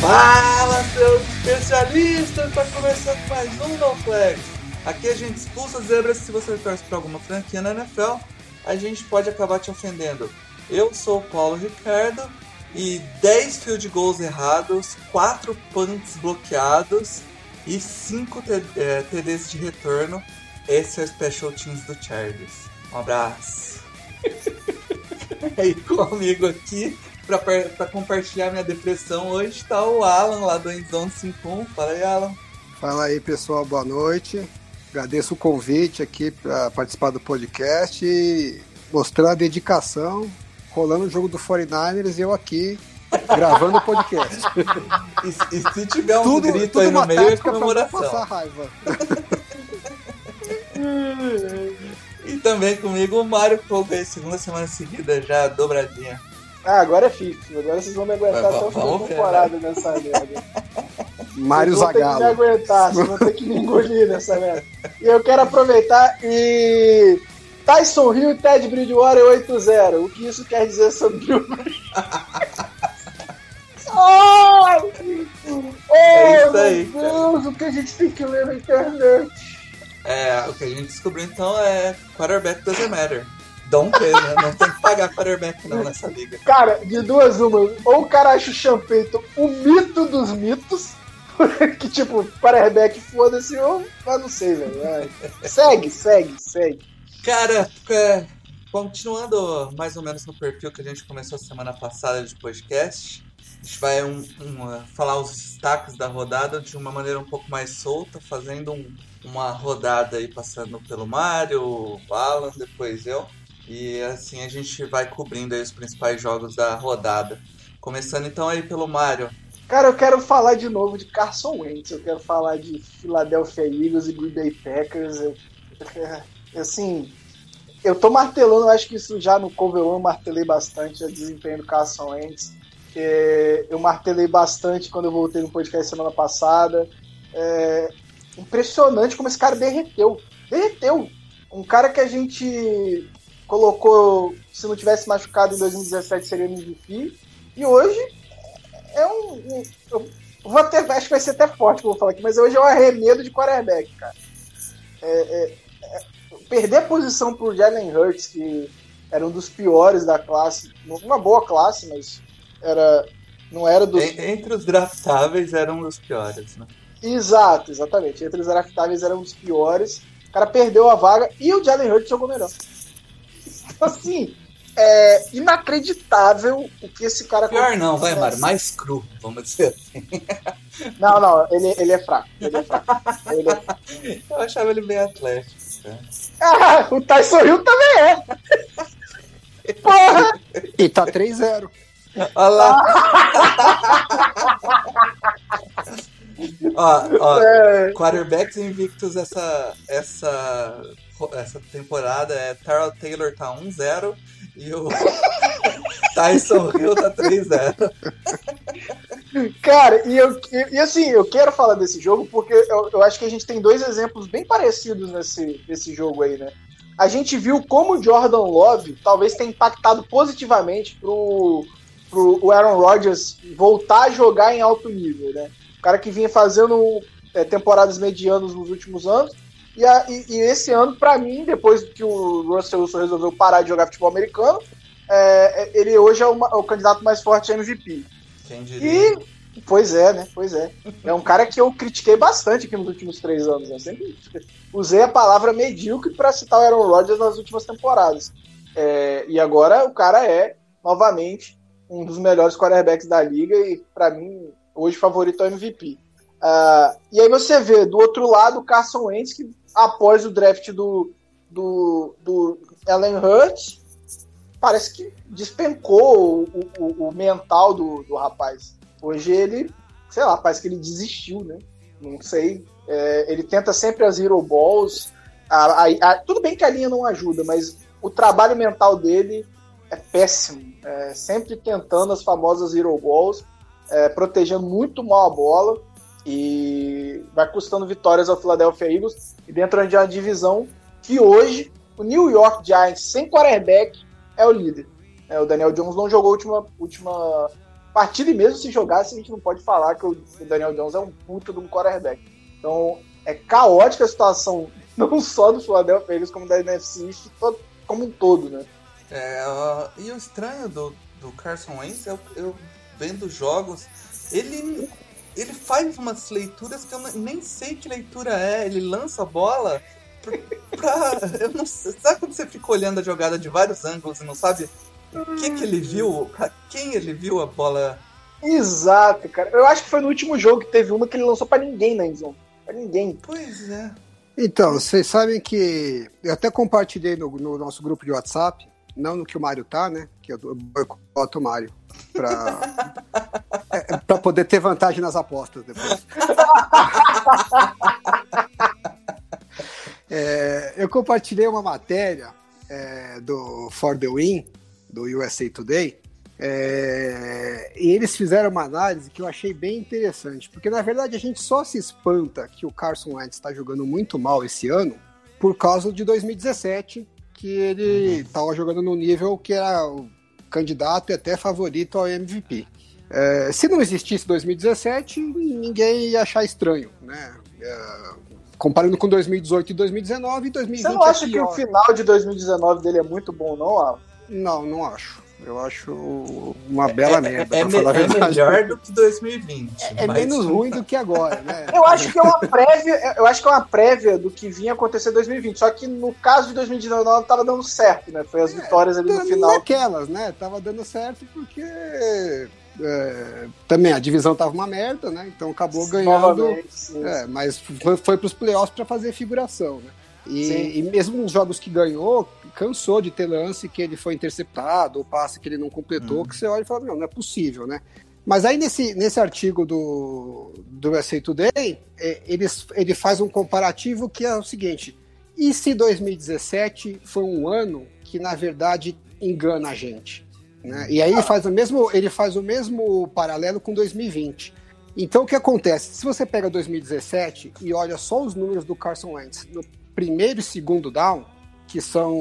Fala, seus especialistas! Tá começando mais um No Flags. Aqui a gente expulsa zebras se você torce para alguma franquia na NFL. A gente pode acabar te ofendendo. Eu sou o Paulo Ricardo e 10 field goals errados, 4 punts bloqueados e 5 TDs de retorno. Esse é o Special Teams do Chargers. Um abraço. e comigo aqui para compartilhar minha depressão hoje está o Alan lá do Endzone 51. Fala aí, Alan. Fala aí, pessoal, boa noite. Agradeço o convite aqui para participar do podcast e mostrar a dedicação, rolando o jogo do 49ers e eu aqui gravando o podcast. e, e, se tiver um tudo, grito tudo aí no meio, é comemoração. Passar raiva. e também comigo o Mário aí, segunda semana seguida já dobradinha. Ah, agora é FIFA. Agora vocês vão me aguentar até o final da temporada ver, nessa merda. Mário Zagallo. Vocês vão ter que me aguentar, vocês vão ter que me engolir nessa merda. E eu quero aproveitar e... Tyson Hill e Ted Bridgewater 8-0. O que isso quer dizer sobre o... oh! oh, é isso aí, meu Deus, o que a gente tem que ler na internet. É, o que a gente descobriu então é quarterback doesn't matter. Don't pay, né? Não tem que pagar quarterback não nessa liga. Cara, de duas uma. Ou o cara acha o Champeito o mito dos mitos, que tipo, quarterback foda-se, ou mas não sei, velho. Segue, segue, segue. Cara, é, continuando mais ou menos no perfil que a gente começou semana passada de podcast, a gente vai um, um, falar os destaques da rodada de uma maneira um pouco mais solta, fazendo um, uma rodada aí passando pelo Mário, o Alan, depois eu. E assim a gente vai cobrindo os principais jogos da rodada. Começando então aí pelo Mario. Cara, eu quero falar de novo de Carson Wentz, eu quero falar de Philadelphia Eagles e Green Bay Packers. Eu, assim, eu tô martelando, eu acho que isso já no Cover 1 eu martelei bastante o desempenho do Carson Wentz. É, eu martelei bastante quando eu voltei no podcast semana passada. É, impressionante como esse cara derreteu. Derreteu. Um cara que a gente colocou, se não tivesse machucado em 2017 seria MVP. E hoje é um. um eu vou até, acho que vai ser até forte que eu vou falar aqui, mas hoje é um arremedo de quarterback, cara. É, é, é, perder a posição pro Jalen Hurts, que era um dos piores da classe, uma boa classe, mas era não era dos. Entre os draftáveis era um dos piores, né? Exato, exatamente. Entre os draftáveis era um dos piores. O cara perdeu a vaga e o Jalen Hurts jogou melhor assim, é inacreditável o que esse cara Pior não, vai, Mário, mais cru, vamos dizer assim. Não, não, ele, ele é fraco. Ele é fraco. Ele é... Eu achava ele bem atlético. Ah, o Tyson Hill também é. Porra! E tá 3-0. Olha lá. ó, ó, é. quarterbacks invictos essa, essa essa temporada é Terrell Taylor tá 1-0 e o Tyson Hill tá 3-0. Cara, e, eu, e, e, assim, eu quero falar desse jogo porque eu, eu, acho que a gente tem dois exemplos bem parecidos nesse, nesse jogo aí, né? A gente viu como o Jordan Love talvez tenha impactado positivamente pro, pro Aaron Rodgers voltar a jogar em alto nível, né? O cara que vinha fazendo é, temporadas medianas nos últimos anos e, a, e, e esse ano, para mim, depois que o Russell Wilson resolveu parar de jogar futebol americano, é, é ele hoje é, uma, é, o candidato mais forte a MVP. Quem diria? E, pois é, né? Pois é. É um cara que eu critiquei bastante aqui nos últimos três anos. Né? Sempre usei a palavra medíocre para citar o Aaron Rodgers nas últimas temporadas. É, e agora o cara é, novamente, um dos melhores quarterbacks da liga e, para mim, hoje favorito ao MVP. Uh, e aí você vê do outro lado o Carson Wentz, que após o draft do, do, do Ellen Hurts, parece que despencou o, o, o mental do, do rapaz. Hoje ele, sei lá, parece que ele desistiu, né? Não sei. É, ele tenta sempre as Hero Balls. A, a, a, tudo bem que a linha não ajuda, mas o trabalho mental dele é péssimo. É, sempre tentando as famosas Hero Balls, é, protegendo muito mal a bola e vai custando vitórias ao Philadelphia Eagles e dentro de uma divisão que hoje o New York Giants sem quarterback é o líder. É, o Daniel Jones não jogou a última, última partida e mesmo se jogasse a gente não pode falar que o Daniel Jones é um puta de um quarterback. Então é caótica a situação não só do Philadelphia Eagles como da NFC como um todo, né? É, uh, e o estranho do, do Carson Wentz, eu, eu vendo jogos, ele, ele faz umas leituras que eu nem sei que leitura é. Ele lança a bola pra. pra eu não sei, sabe quando você fica olhando a jogada de vários ângulos e não sabe o que, que ele viu? Quem ele viu a bola? Exato, cara. Eu acho que foi no último jogo que teve uma que ele lançou para ninguém na endzone. Pra ninguém. Pois é. Então, vocês sabem que eu até compartilhei no, no nosso grupo de WhatsApp não no que o Mário tá, né? Que eu boicoto o Mário pra, é, pra poder ter vantagem nas apostas depois. é, eu compartilhei uma matéria é, do For the Win, do USA Today, é, e eles fizeram uma análise que eu achei bem interessante, porque na verdade a gente só se espanta que o Carson Wentz está jogando muito mal esse ano por causa de 2017, que ele estava uhum. jogando no nível que era candidato e até favorito ao MVP. É, se não existisse 2017, ninguém ia achar estranho, né? É, comparando com 2018 e 2019, 2020 Você não acha é que o final de 2019 dele é muito bom, não, Alan? Não, não acho. Eu acho uma bela é, merda. É, é, é melhor do que 2020. É, é menos ruim do que agora, né? Eu acho que é uma prévia, eu acho que é uma prévia do que vinha acontecer em 2020. Só que no caso de 2019 tava dando certo, né? Foi as é, vitórias ali no final. Naquelas, né? Tava dando certo porque é, também a divisão tava uma merda, né? Então acabou ganhando. É, mas foi, foi para os playoffs para fazer figuração, né? E, e, mesmo nos jogos que ganhou, cansou de ter lance que ele foi interceptado, ou passe que ele não completou, uhum. que você olha e fala, não, não é possível, né? Mas aí nesse, nesse artigo do, do USA Today, é, ele, ele faz um comparativo que é o seguinte, e se 2017 foi um ano que, na verdade, engana a gente? Né? E aí ele faz, o mesmo, ele faz o mesmo paralelo com 2020. Então o que acontece? Se você pega 2017 e olha só os números do Carson Wentz no primeiro e segundo down, que são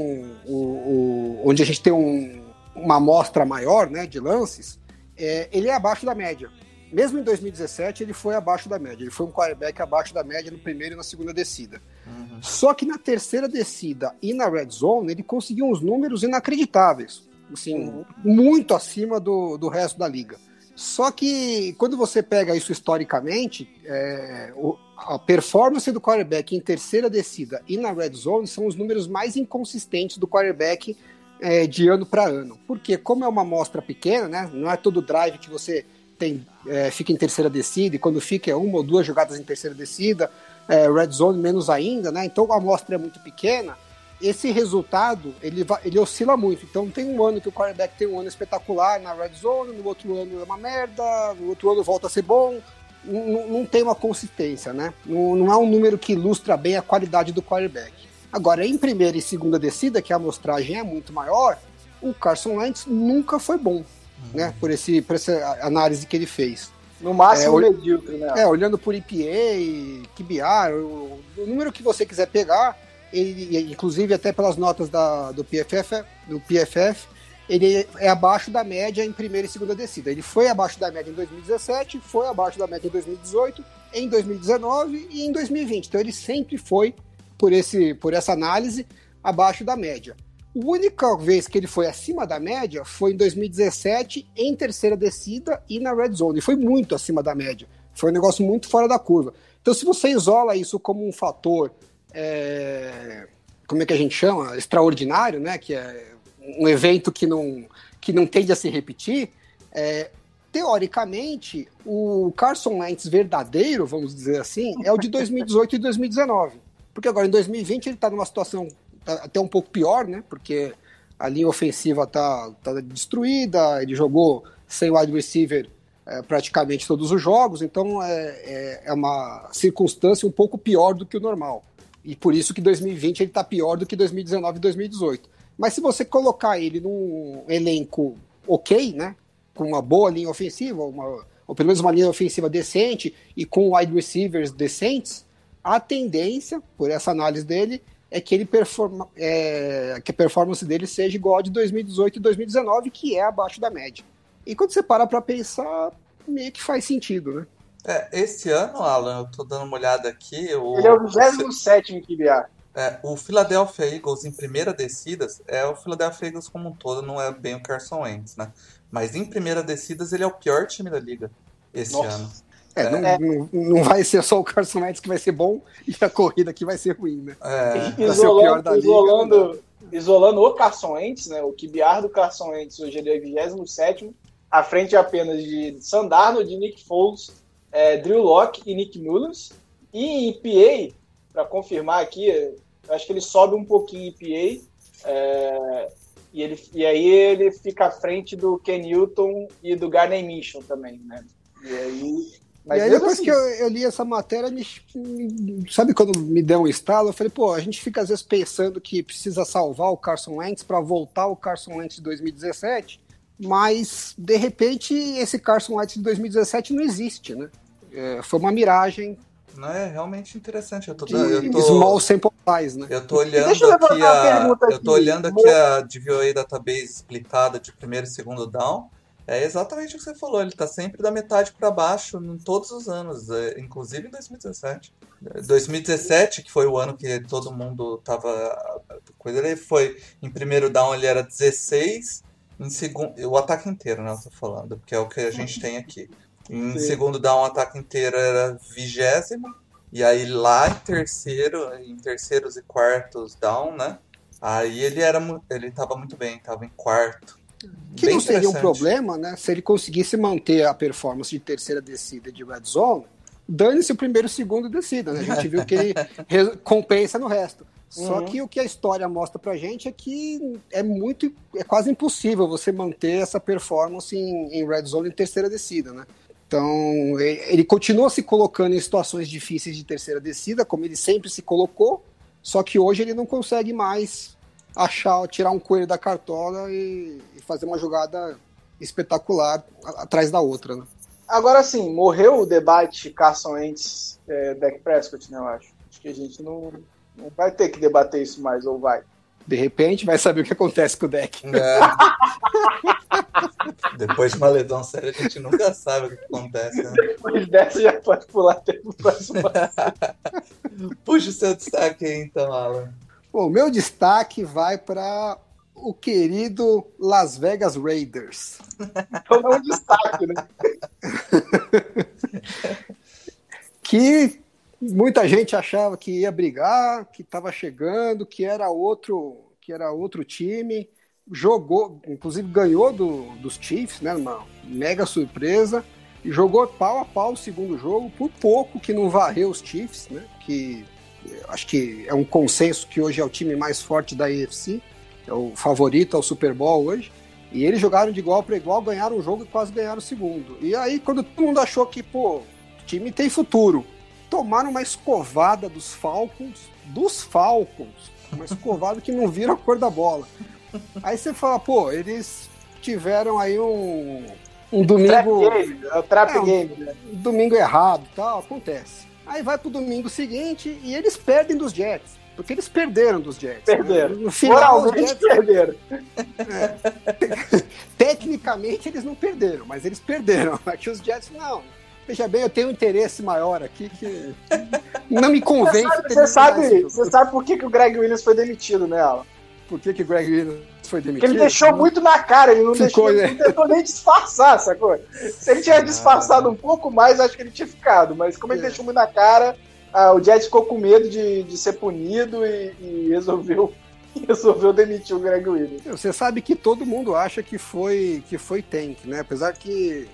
o, o onde a gente tem um, uma amostra maior né, de lances, é, ele é abaixo da média. Mesmo em 2017, ele foi abaixo da média. Ele foi um quarterback abaixo da média no primeiro e na segunda descida. Uhum. Só que na terceira descida e na red zone, ele conseguiu uns números inacreditáveis. Assim, uhum. muito acima do, do resto da liga. Só que quando você pega isso historicamente, é, o, a performance do quarterback em terceira descida e na red zone são os números mais inconsistentes do quarterback é, de ano para ano. Porque como é uma amostra pequena, né, não é todo drive que você tem é, fica em terceira descida e quando fica é uma ou duas jogadas em terceira descida, é, red zone menos ainda, né? Então a amostra é muito pequena. Esse resultado ele, ele oscila muito. Então tem um ano que o quarterback tem um ano espetacular na red zone, no outro ano é uma merda, no outro ano volta a ser bom, não, não tem uma consistência, né? Não, não é um número que ilustra bem a qualidade do quarterback. Agora, em primeira e segunda descida, que a amostragem é muito maior, o Carson Wentz nunca foi bom, uhum. né? Por, esse, por essa análise que ele fez. No máximo é, medíocre, né? É, olhando por EPA, QBR, o, o número que você quiser pegar, ele, inclusive até pelas notas da, do PFF, do PFF, ele é abaixo da média em primeira e segunda descida. Ele foi abaixo da média em 2017, foi abaixo da média em 2018, em 2019 e em 2020. Então ele sempre foi, por, esse, por essa análise, abaixo da média. A única vez que ele foi acima da média foi em 2017, em terceira descida e na red zone. E foi muito acima da média. Foi um negócio muito fora da curva. Então, se você isola isso como um fator, é, como é que a gente chama? Extraordinário, né? Que é um evento que não, que não tende a se repetir, é, teoricamente, o Carson Wentz verdadeiro, vamos dizer assim, é o de 2018 e 2019. Porque agora em 2020 ele está numa situação tá até um pouco pior, né? Porque a linha ofensiva está tá destruída, ele jogou sem wide receiver é, praticamente todos os jogos, então é, é, é, uma circunstância um pouco pior do que o normal. E por isso que 2020 ele está pior do que 2019 e 2018. Mas se você colocar ele num elenco ok, né, com uma boa linha ofensiva, uma, ou pelo menos uma linha ofensiva decente e com wide receivers decentes, a tendência, por essa análise dele, é que ele performa, é, que a performance dele seja igual a de 2018 e 2019, que é abaixo da média. E quando você para para pensar, meio que faz sentido, né? É, esse ano, Alan, eu tô dando uma olhada aqui. O, ele é o 27 em QBR. É, o Philadelphia Eagles em primeira descidas é o Philadelphia Eagles como um todo, não é bem o Carson Wentz, né? Mas em primeira descidas ele é o pior time da liga esse Nossa. ano. É, não, é. Não, não, vai ser só o Carson Wentz que vai ser bom e a corrida aqui vai ser ruim, né? É. Isolando, liga, isolando, isolando, o Carson Wentz, né? O QBR do Carson Wentz hoje ele é 27 à frente apenas de Sandarno, de Nick Foles, é, Drew Locke e Nick Mullins. E em PA, para confirmar aqui, acho que ele sobe um pouquinho em PA. É, e, ele, e aí ele fica à frente do Ken Newton e do Garney Mission também, né? E aí mas e aí depois assim... que eu, eu, li essa matéria, me, sabe quando me deu um estalo? Eu falei, pô, a gente fica às vezes pensando que precisa salvar o Carson Wentz para voltar o Carson Wentz de 2017, mas de repente esse Carson Wentz de 2017 não existe, né? É, foi uma miragem. Não é realmente interessante. Eu tô, eu tô small sample size, né? Eu tô olhando aqui a, eu tô olhando aqui a DVOA database explicada de primeiro e segundo down. É exatamente o que você falou, ele está sempre da metade para baixo em todos os anos, é, inclusive em 2017. 2017, que foi o ano que todo mundo tava. Coisa, ele foi. Em primeiro down ele era 16, em segundo. O ataque inteiro, né? Eu tô falando, porque é o que a gente tem aqui. Em Sim. segundo down, o ataque inteiro era vigésimo. E aí lá em terceiro, em terceiros e quartos down, né? Aí ele era ele tava muito bem, tava em quarto. Que Bem não seria um problema, né? Se ele conseguisse manter a performance de terceira descida de red zone, dane-se o primeiro e o segundo descida, né? A gente viu que ele compensa no resto. Só uhum. que o que a história mostra pra gente é que é muito, é quase impossível você manter essa performance em, em red zone em terceira descida, né? Então, ele continua se colocando em situações difíceis de terceira descida, como ele sempre se colocou, só que hoje ele não consegue mais achar, tirar um coelho da cartola e, e fazer uma jogada espetacular atrás da outra, né? Agora sim, morreu o debate Carson Wentz, é, Dak Prescott, né, eu acho. Acho que a gente não, não vai ter que debater isso mais, ou vai? De repente vai saber o que acontece com o deck. É. Depois de uma lesão séria, a gente nunca sabe o que acontece. Né? Depois dessa, já pode pular até o próximo. Puxa o seu destaque aí, então, Alan. Bom, meu destaque vai para o querido Las Vegas Raiders. Então é um destaque, né? que muita gente achava que ia brigar, que estava chegando, que era outro, que era outro time. Jogou, inclusive ganhou do, dos Chiefs, né? Uma mega surpresa. E jogou pau a pau o segundo jogo, por pouco que não varreu os Chiefs, né? Que acho que é um consenso que hoje é o time mais forte da AFC, é o favorito ao Super Bowl hoje. E eles jogaram de igual para igual, ganharam o jogo e quase ganharam o segundo. E aí, quando todo mundo achou que, pô, o time tem futuro, tomaram uma escovada dos Falcons, dos Falcons, uma escovada que não viram a cor da bola. Aí você fala, pô, eles tiveram aí um, um domingo. Trap game, é o trap é, um, game, né? Um domingo errado tal, acontece. Aí vai pro domingo seguinte e eles perdem dos Jets. Porque eles perderam dos Jets. Perderam. Né? No final, os Jets perderam. É. Tecnicamente eles não perderam, mas eles perderam. Aqui os Jets, não. Veja bem, eu tenho um interesse maior aqui que não me convence. Você sabe, você sabe, você sabe por que, que o Greg Williams foi demitido, né, Alan? Por que, que o Greg Williams foi demitido? Porque ele deixou muito na cara, ele não, Ficou, deixou, né? não tentou nem disfarçar, sacou? Se ele tinha disfarçado um pouco mais, acho que ele tinha ficado. Mas como ele é. deixou muito na cara, ah, o Jets ficou com medo de, de ser punido e, e resolveu resolveu demitir o Greg Williams. Você sabe que todo mundo acha que foi que foi tank, né? Apesar que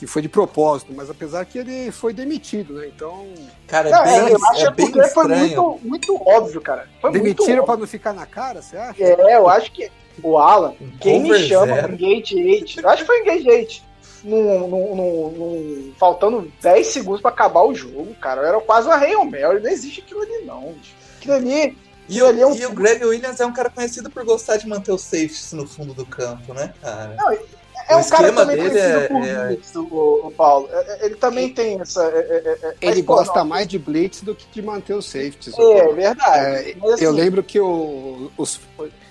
que foi de propósito, mas apesar que ele foi demitido, né? Então. Cara, é bem, eu acho é bem estranho. foi muito, muito óbvio, cara. Foi Demitiram para não ficar na cara, você acha? É, eu acho que o Alan, quem me chama Engage 8, eu acho que foi Engage 8. num, num, num, faltando 10 segundos para acabar o jogo, cara. Era quase uma Hail Mary, não existe aquilo ali, não. Aquilo ali. E, o, é um... e o Greg Williams é um cara conhecido por gostar de manter os safeties no fundo do campo, né, cara? Não, é um cara também conhecido é, por é... blitz, o, o, Paulo. É, é, ele também tem essa. É, ele gosta não, mais de blitz do que de manter os safeties. É, verdade. Assim... Eu lembro que o, os.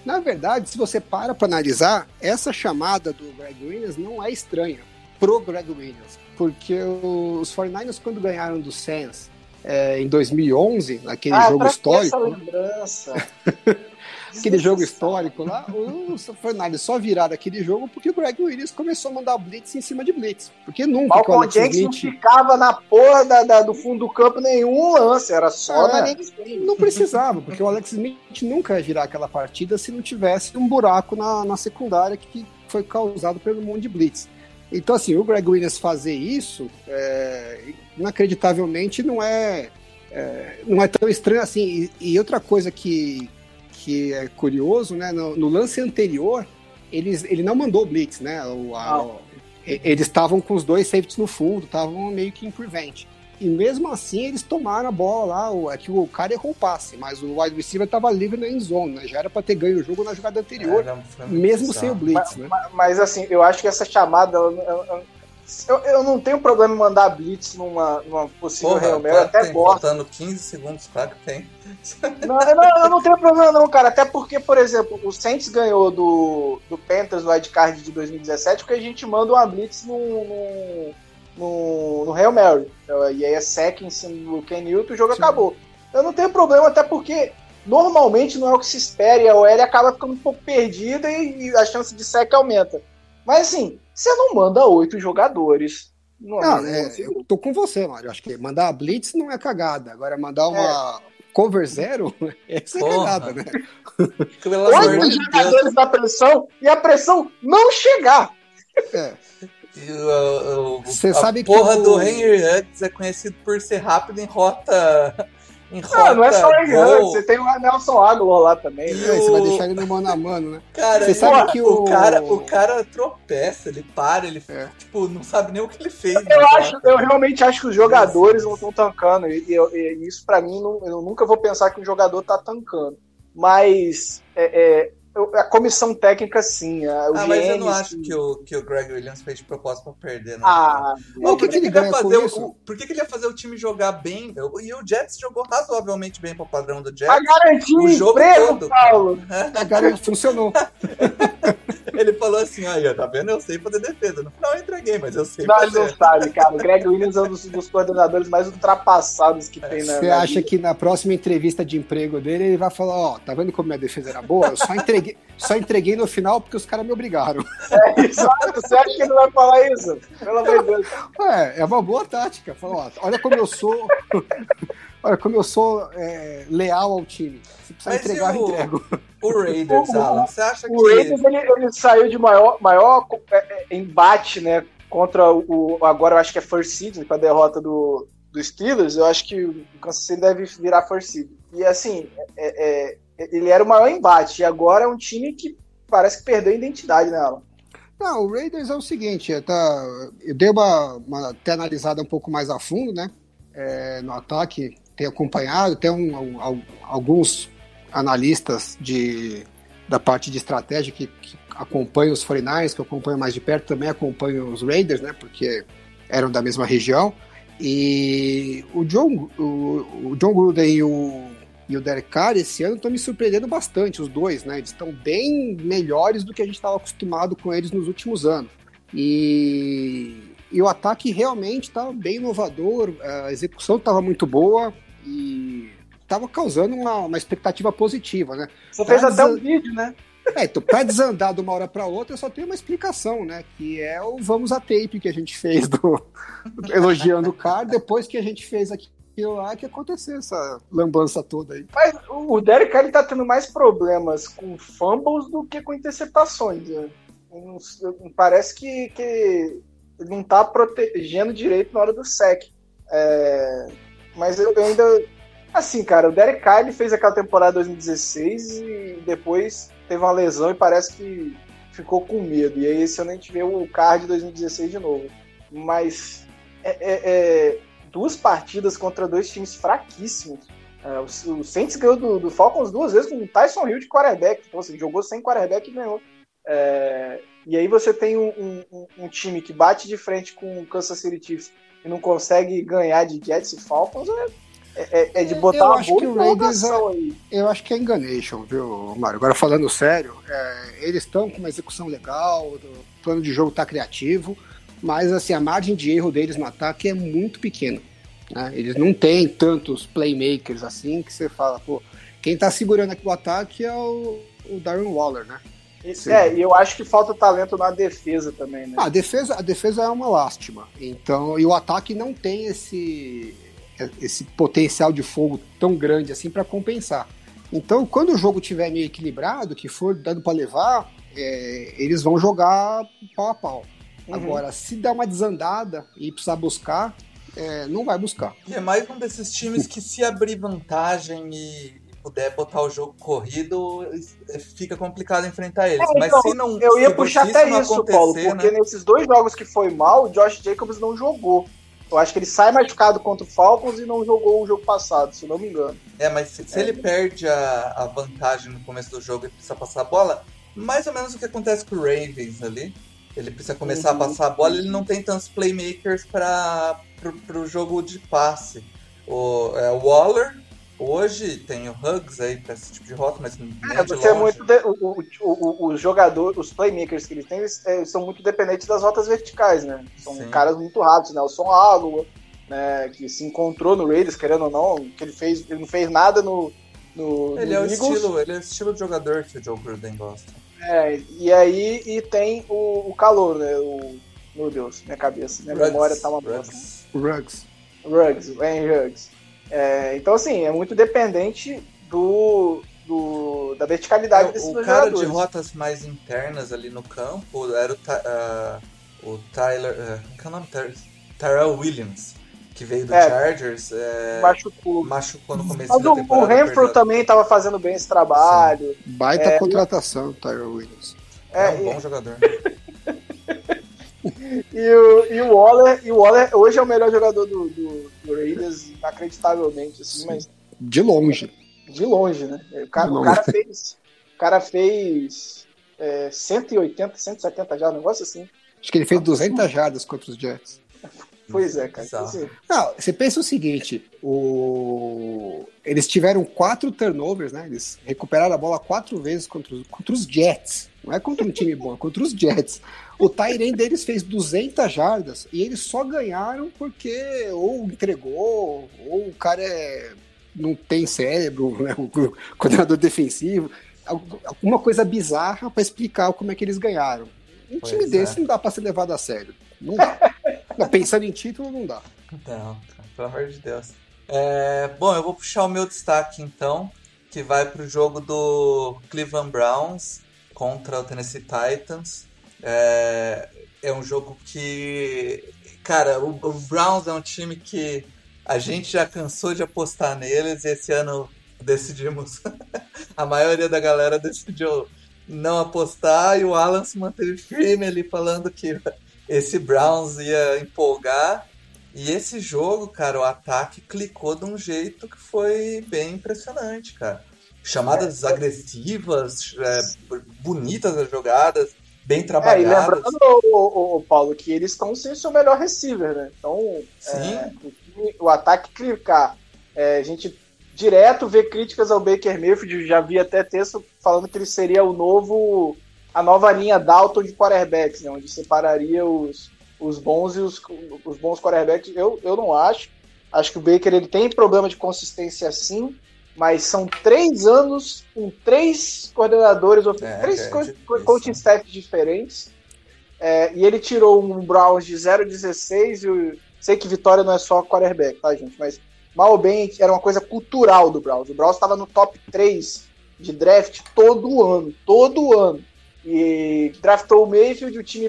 Na verdade, se você para para analisar, essa chamada do Greg Williams não é estranha pro Greg Williams. Porque os 49ers, quando ganharam do Saints é, em 2011, naquele ah, jogo histórico. Essa lembrança. aquele jogo histórico lá, os 49ers só viraram aquele jogo porque o Greg Williams começou a mandar blitz em cima de blitz. Porque nunca Malcolm o Alex Smith... não ficava na porra da, da, do fundo do campo nenhum lance, era só é, na linha Não precisava, porque o Alex Smith nunca ia virar aquela partida se não tivesse um buraco na, na secundária que foi causado pelo mundo de blitz. Então, assim, o Greg Williams fazer isso, é, inacreditavelmente, não é, é, não é tão estranho assim. E, e, outra coisa que, que é curioso, né? No, no lance anterior, eles, ele não mandou blitz, né? O, a, o, eles estavam com os dois safeties no fundo, estavam meio que em prevent. E mesmo assim eles tomaram a bola lá, o, é que o cara errou o passe, mas o wide receiver estava livre na end zone, né? Já era para ter ganho o jogo na jogada anterior, é, mesmo sem o blitz, mas, né? Mas, mas, assim, eu acho que essa chamada eu, eu não tenho problema em mandar blitz numa, numa possível Porra, Real Mary, até gosto. Faltando 15 segundos, claro que tem. Não, não, eu não tenho problema não, cara. Até porque, por exemplo, o Saints ganhou do, do Panthers no Card de 2017 porque a gente manda uma blitz no, no no, Real Mary. E aí é sec em cima do Ken Newton e o jogo Sim. acabou. Eu não tenho problema, até porque normalmente não é o que se espera e a OL acaba ficando um pouco perdida e, e a chance de sec aumenta. Mas assim, você não manda oito jogadores. Não, não é, eu tô com você, Mário. Acho que mandar a Blitz não é cagada. Agora, mandar uma é. cover zero, essa é cagada, né? Oito jogadores da pressão e a pressão não chegar. É. Você sabe que. A porra o... do Henry Huggs é conhecido por ser rápido em rota. Em rota não, não é só Henry Huggs, você tem o Nelson Aguilar lá também. Né? Você vai deixar ele no mano a mano, né? Cara, você sabe que o... o... cara, o cara tropeça, ele para, ele é. tipo, não sabe nem o que ele fez. Eu, acho, eu realmente acho que os jogadores não estão tancando. E, e, e isso para mim, não, eu nunca vou pensar que um jogador tá tancando. Mas é, é a comissão técnica, sim. A, ah, mas eu não acho que o, que o Greg Williams fez de propósito pra perder, não. Ah, não, por que, que, ele ia fazer o, por que, que ele ia fazer o time jogar bem? E o Jets jogou razoavelmente bem pro padrão do Jets. Pra garantir o jogo emprego, todo. Paulo. É. Funcionou. ele falou assim: aí, tá vendo? Eu sei fazer defesa. No final eu entreguei, mas eu sei não, fazer. Não, sabe, cara. O Greg Williams é um dos, dos coordenadores mais ultrapassados que é. tem na. Você acha que na próxima entrevista de emprego dele ele vai falar: ó, oh, tá vendo como minha defesa era boa? Eu só entreguei entreguei, só entreguei no final porque os caras me obrigaram. É, exato. Você acha que ele vai falar isso? Pelo amor de Deus. É, é uma boa tática. Fala, ó, olha como eu sou. Olha como eu sou é, leal ao time. Se precisar Mas entregar, eu entrego. O Raiders, Alan, você acha o que. O Raiders ele, ele, saiu de maior, maior é, é, embate, né? Contra o. Agora eu acho que é First Seed, com a derrota do, do Steelers. Eu acho que o Kansas City deve virar First Seed. E assim, é, é ele era o maior embate. E agora é um time que parece que perdeu a identidade nela. Não, o Raiders é o seguinte, é, tá, eu dei uma, uma até analisada um pouco mais a fundo, né? É, no ataque, tenho acompanhado, tem um, alguns analistas de, da parte de estratégia que, que acompanham os 49ers, que acompanham mais de perto, também acompanham os Raiders, né? Porque eram da mesma região. E o John, o, o John Gruden e o e o Derek Carr esse ano estão me surpreendendo bastante, os dois, né? Eles estão bem melhores do que a gente estava acostumado com eles nos últimos anos. E, e o ataque realmente estava bem inovador, a execução estava muito boa e estava causando uma, uma expectativa positiva, né? Você pra fez até um vídeo, né? É, então, para desandar de uma hora para outra, só tem uma explicação, né? Que é o vamos a tape que a gente fez do elogiando o Carr, depois que a gente fez aqui aquilo lá que aconteceu essa lambança toda aí. Mas o Derek Carr tá tendo mais problemas com fumbles do que com interceptações. Né? Parece que, que ele não tá protegendo direito na hora do sec. É, mas eu, ainda. Assim, cara, o Derek Carr fez aquela temporada 2016 e depois teve uma lesão e parece que ficou com medo. E aí esse ano a gente vê o card 2016 de novo. Mas é, é, é duas partidas contra dois times fraquíssimos. É, o, o Saints ganhou do, do, Falcons duas vezes com o Tyson Hill de quarterback. Então, assim, jogou sem quarterback e ganhou. É, e aí você tem um, um, um, time que bate de frente com o Kansas City Chiefs e não consegue ganhar de Jets e Falcons, é, é, é de botar eu uma boa Raiders é, aí. Eu acho que é enganation, viu, Mário? Agora falando sério, é, eles estão com uma execução legal, o plano de jogo está criativo, mas assim, a margem de erro deles no ataque é muito pequena. Né? Eles não têm tantos playmakers assim que você fala, pô, quem está segurando aqui o ataque é o, o Darren Waller, né? É, e eu acho que falta talento na defesa também, né? Ah, a defesa, a defesa é uma lástima. Então, e o ataque não tem esse esse potencial de fogo tão grande assim para compensar. Então, quando o jogo tiver meio equilibrado, que for dando para levar, é, eles vão jogar pau a pau. Uhum. Agora, se der uma desandada e precisar buscar, é, não vai buscar. E é mais um desses times que se abrir vantagem e puder botar o jogo corrido, fica complicado enfrentar eles. É, Mas então, se não. Eu ia puxar até isso, Paulo, porque né? nesses dois jogos que foi mal, o Josh Jacobs não jogou. Eu acho que ele sai machucado contra o Falcons e não jogou o jogo passado, se não me engano. É, mas se, se é. ele perde a, a, vantagem no começo do jogo e precisa passar a bola, mais ou menos o que acontece com o Ravens ali. Ele precisa começar uhum. a passar a bola, ele não tem tantos playmakers para o jogo de passe. O, é, o Waller Hoje tem o Hugs aí para esse tipo de rota, mas é, você é muito de, o, o, o, os jogadores, os playmakers que eles têm, eles, é, são muito dependentes das rotas verticais, né? São Sim. caras muito rápidos, né? O Son Água, né? Que se encontrou no Raiders, querendo ou não, que ele fez, ele não fez nada no, no ele no é o Eagles. estilo, ele é o estilo de jogador que o Joe Gruden gosta. É, e aí e tem o, o calor, né? O, meu Deus, minha cabeça, minha Rugs, memória tá uma Rugs. Rugs. Rugs, o Henry Rugs. É, então, assim, é muito dependente do, do da verticalidade é, desses O cara jogadores. de rotas mais internas ali no campo era o, uh, o Tyler. Uh, que é o nome? Tyrell Williams. Que veio do é, Chargers. É, machucou. Machucou no começo Mas da temporada. O Renfro também estava fazendo bem esse trabalho. Sim. Baita é, contratação, Tyrell Williams. É, é um bom jogador. e, o, e o Waller, e o Waller hoje é o melhor jogador do, do, do Raiders, inacreditavelmente, assim, mas. De longe. De longe, né? O cara, o cara fez. O cara fez é, 180, 170 já, um negócio assim. Acho que ele fez 200 jardas contra os Jets. Pois é, cara. Não, você pensa o seguinte: o... eles tiveram quatro turnovers, né? Eles recuperaram a bola quatro vezes contra os, contra os Jets. Não é contra um time bom, é contra os Jets. O Tyrene deles fez 200 jardas e eles só ganharam porque ou entregou, ou o cara é... não tem cérebro, né? o coordenador defensivo. Alguma coisa bizarra para explicar como é que eles ganharam. Um pois time é. desse não dá para ser levado a sério. Não dá. Pensando em título, não dá. Não, pelo amor de Deus. É, bom, eu vou puxar o meu destaque então, que vai para o jogo do Cleveland Browns contra o Tennessee Titans. É, é um jogo que, cara, o, o Browns é um time que a gente já cansou de apostar neles e esse ano decidimos. a maioria da galera decidiu não apostar e o Alan se manteve firme ali falando que esse Browns ia empolgar. E esse jogo, cara, o ataque clicou de um jeito que foi bem impressionante, cara. Chamadas é. agressivas, é, bonitas as jogadas, bem trabalhadas. É, e lembrando, o, o, Paulo, que eles estão sem seu melhor receiver, né? Então, é, o, o, ataque clicar. É, a gente direto vê críticas ao Baker Mayfield, já vi até texto falando que ele seria o novo a nova linha Dalton de quarterbacks, né, onde separaria os, os bons e os, os bons quarterbacks. Eu, eu não acho. Acho que o Baker ele tem problema de consistência sim, mas são três anos com três coordenadores, é, três é, co coaching staff diferentes. É, e ele tirou um Browns de 0,16 e eu sei que vitória não é só quarterback, tá, gente? Mas mal ou bem era uma coisa cultural do Browns. O Browns estava no top 3 de draft todo ano, todo ano. E draftou o Mayfield, o time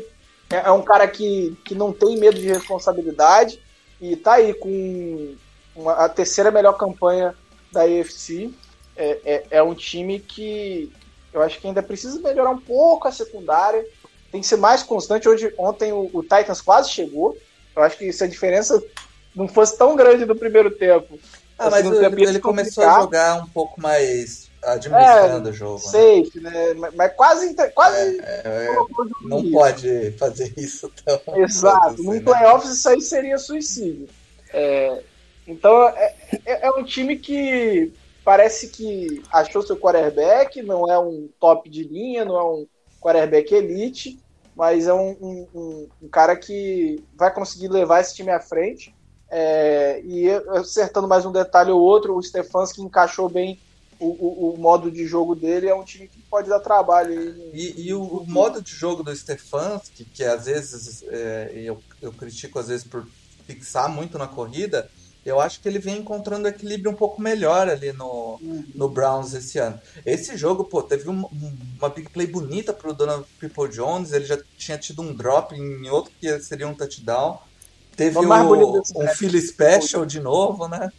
é, é um cara que, que não tem medo de responsabilidade e tá aí com uma, a terceira melhor campanha da AFC. É, é, é um time que Eu acho que ainda precisa melhorar um pouco a secundária. Tem que ser mais constante. Hoje, ontem o, o Titans quase chegou. Eu acho que se a diferença não fosse tão grande no primeiro tempo. Ah, mas ele, ele começou a jogar um pouco mais administrando é, o jogo. Né? Safe, né? né? Mas quase. quase é, é, não pode fazer isso tão. Exato. Assim, Num né? playoffs isso aí seria suicídio. É, então é, é, é, um time que parece que achou seu quarterback, não é um top de linha, não é um quarterback elite, mas é um, um, um, um cara que vai conseguir levar esse time à frente. É, e acertando mais um detalhe ou outro, o Stefanski encaixou bem o, o, o, modo de jogo dele é um time que pode dar trabalho. E, e o, o, modo de jogo do Stefanski, que às vezes é, eu, eu critico às vezes por fixar muito na corrida, eu acho que ele vem encontrando equilíbrio um pouco melhor ali no, uhum. no Browns esse ano. Esse jogo, pô, teve uma, uma big play bonita pro Donald People Jones, ele já tinha tido um drop em outro que seria um touchdown. Teve o, um Philly Special de novo, né?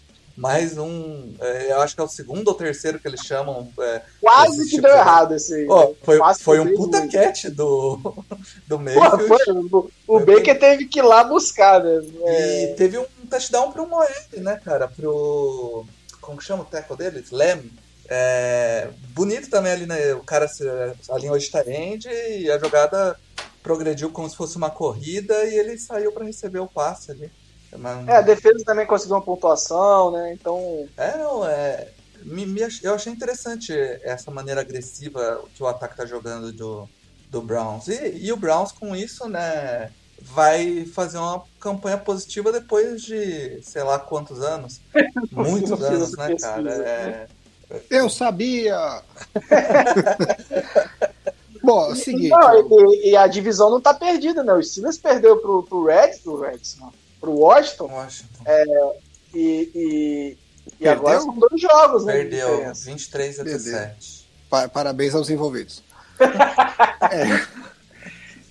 mais um. É, eu acho que é o segundo ou terceiro que eles chamam. É, Quase que tipo deu de... errado esse. Oh, foi foi um puta muito. catch do, do Mayfield. Pô, foi, o, o Baker teve que ir lá buscar, né? É... E teve um touchdown pro Moed, né, cara? Pro. Como que chama o tackle dele? Lem. É, bonito também ali, né? O cara alinhou de end e a jogada progrediu como se fosse uma corrida e ele saiu para receber o passe ali. Mas... É, a defesa também conseguiu uma pontuação, né? Então. É, não, é. Me, me, eu achei interessante essa maneira agressiva que o ataque tá jogando do, do Browns. E, e o Browns, com isso, né, vai fazer uma campanha positiva depois de sei lá quantos anos. Muitos anos, né, cara? É... Eu sabia! Bom, é o seguinte. Não, e, e, a divisão não tá perdida, né? O Steelers perdeu pro, pro Reds, pro Reds, não pro Washington. Washington. É, e, e, e agora são dois jogos, né? Perdeu, 23 a 17. Parabéns aos envolvidos. é,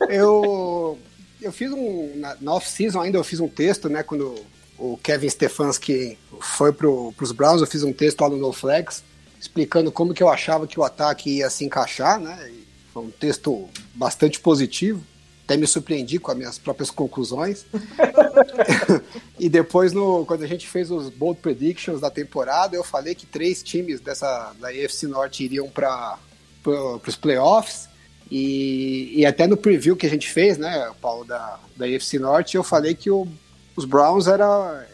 eu, eu fiz um. Na, na off-season ainda eu fiz um texto, né? Quando o Kevin Stefanski foi para os Browns, eu fiz um texto lá no NoFlex explicando como que eu achava que o ataque ia se encaixar, né? Foi um texto bastante positivo até me surpreendi com as minhas próprias conclusões. e depois, no, quando a gente fez os Bold Predictions da temporada, eu falei que três times dessa da AFC Norte iriam para pro, os playoffs. E, e até no preview que a gente fez, né, Paulo, da, da AFC Norte, eu falei que o, os Browns era,